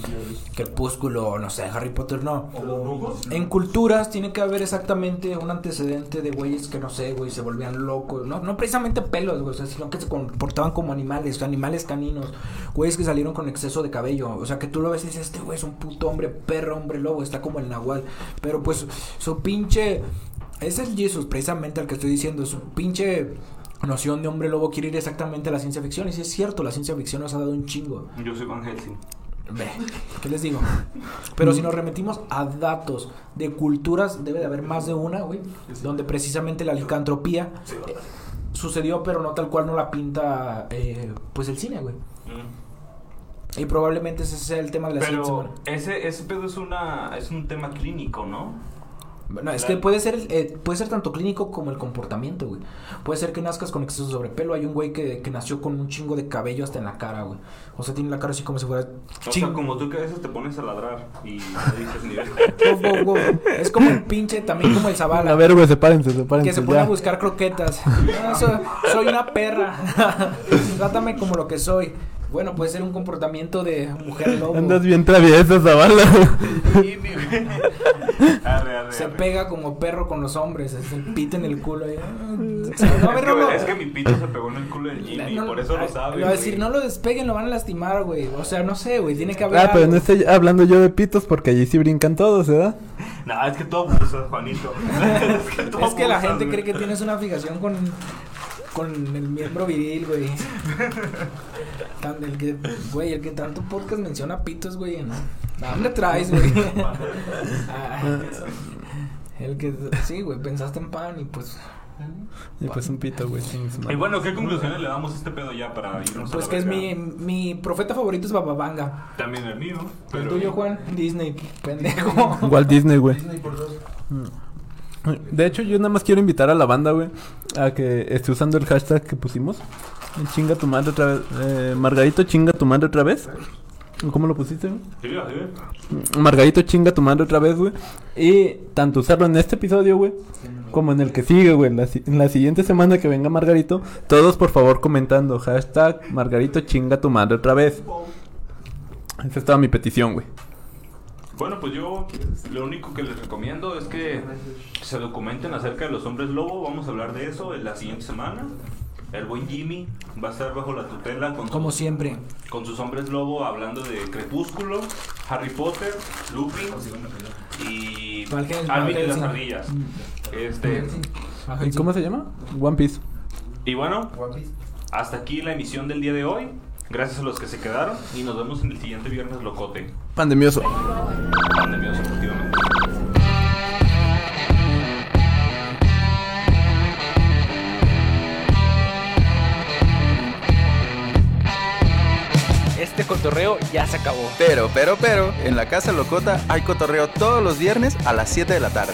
Crepúsculo, no sé, Harry Potter, no. ¿O los brujos? En culturas tiene que haber exactamente un antecedente de güeyes que no sé, güey, se volvían locos. No, no precisamente pelos, güey, o sea, sino que se comportaban como animales, animales caninos. Güeyes que salieron con exceso de cabello. O sea, que tú lo ves y dices, este güey es un puto hombre, perro, hombre lobo, está como el nahual. Pero pues su pinche. Ese es Jesus, precisamente al que estoy diciendo. Su pinche noción de hombre lobo quiere ir exactamente a la ciencia ficción. Y si es cierto, la ciencia ficción nos ha dado un chingo. Yo soy Van Helsing. Ve, ¿qué les digo? Pero si nos remitimos a datos de culturas, debe de haber más de una, güey, donde precisamente la licantropía eh, sucedió, pero no tal cual no la pinta, eh, pues el cine, güey. Y probablemente ese sea el tema de la siguiente Pero semana. ese, ese pedo es una es un tema clínico, ¿no? Bueno, es que puede ser, eh, puede ser tanto clínico como el comportamiento, güey. Puede ser que nazcas con exceso de sobrepelo. Hay un güey que, que nació con un chingo de cabello hasta en la cara, güey. O sea, tiene la cara así como si fuera O sea, como tú que a veces te pones a ladrar y no dices ni ver. Go, go, go. Es como el pinche, también como el Zabala. A ver, güey, sepárense, sepárense. Que se pone ya. a buscar croquetas. No, so- soy una perra. Trátame como lo que soy. Bueno, puede ser un comportamiento de mujer lobo. Andas bien travieso, Zavala. Arre, arre, Se arre. pega como perro con los hombres. Es el pito en el culo. ahí. No, Es ver, que, es mi pito se pegó en el culo del Jimmy, No, por eso lo sabe. A güey. decir, no lo despeguen, lo van a lastimar, güey. O sea, no sé, güey. Tiene que haber. Ah, pero no estoy hablando yo de pitos porque allí sí brincan todos, ¿verdad? No, es que tú abusas, Juanito. es que, Es la gente güey. cree que tienes una fijación con, con el miembro viril, güey. Tan- el que, güey, el que tanto podcast menciona pitos, güey. ¿no? ¿A dónde traes, güey? Ah, el que, sí, güey, pensaste en pan y pues. Y pues un pito, güey. Y bueno, ¿qué conclusiones le damos a este pedo ya para irnos a Pues la que es mi, mi profeta favorito es Bababanga. También el mío. ¿El Pero... tuyo, Juan? Disney, pendejo. Walt Disney, güey. Disney por dos. De hecho, yo nada más quiero invitar a la banda, güey, a que esté usando el hashtag que pusimos. Chinga tu madre otra vez. Eh, Margarito, chinga tu madre otra vez. ¿Cómo lo pusiste, güey? Sí. Margarito chinga tu madre otra vez, güey. Y tanto usarlo en este episodio, güey, como en el que sigue, güey. La, en la siguiente semana que venga Margarito, todos por favor comentando. Hashtag Margarito chinga tu madre otra vez. Esa es toda mi petición, güey. Bueno, pues yo lo único que les recomiendo es que se documenten acerca de los hombres lobo. Vamos a hablar de eso en la siguiente semana. El buen Jimmy va a estar bajo la tutela con, Como sus, siempre. con sus hombres lobo hablando de Crepúsculo, Harry Potter, Lupin y Alvin y las ardillas. Este, ¿Y cómo se llama? One Piece. y bueno, hasta aquí la emisión del día de hoy. Gracias a los que se quedaron y nos vemos en el siguiente viernes locote. Pandemioso. Pandemioso, efectivamente. Este cotorreo ya se acabó. Pero, pero, pero, en la Casa Locota hay cotorreo todos los viernes a las 7 de la tarde.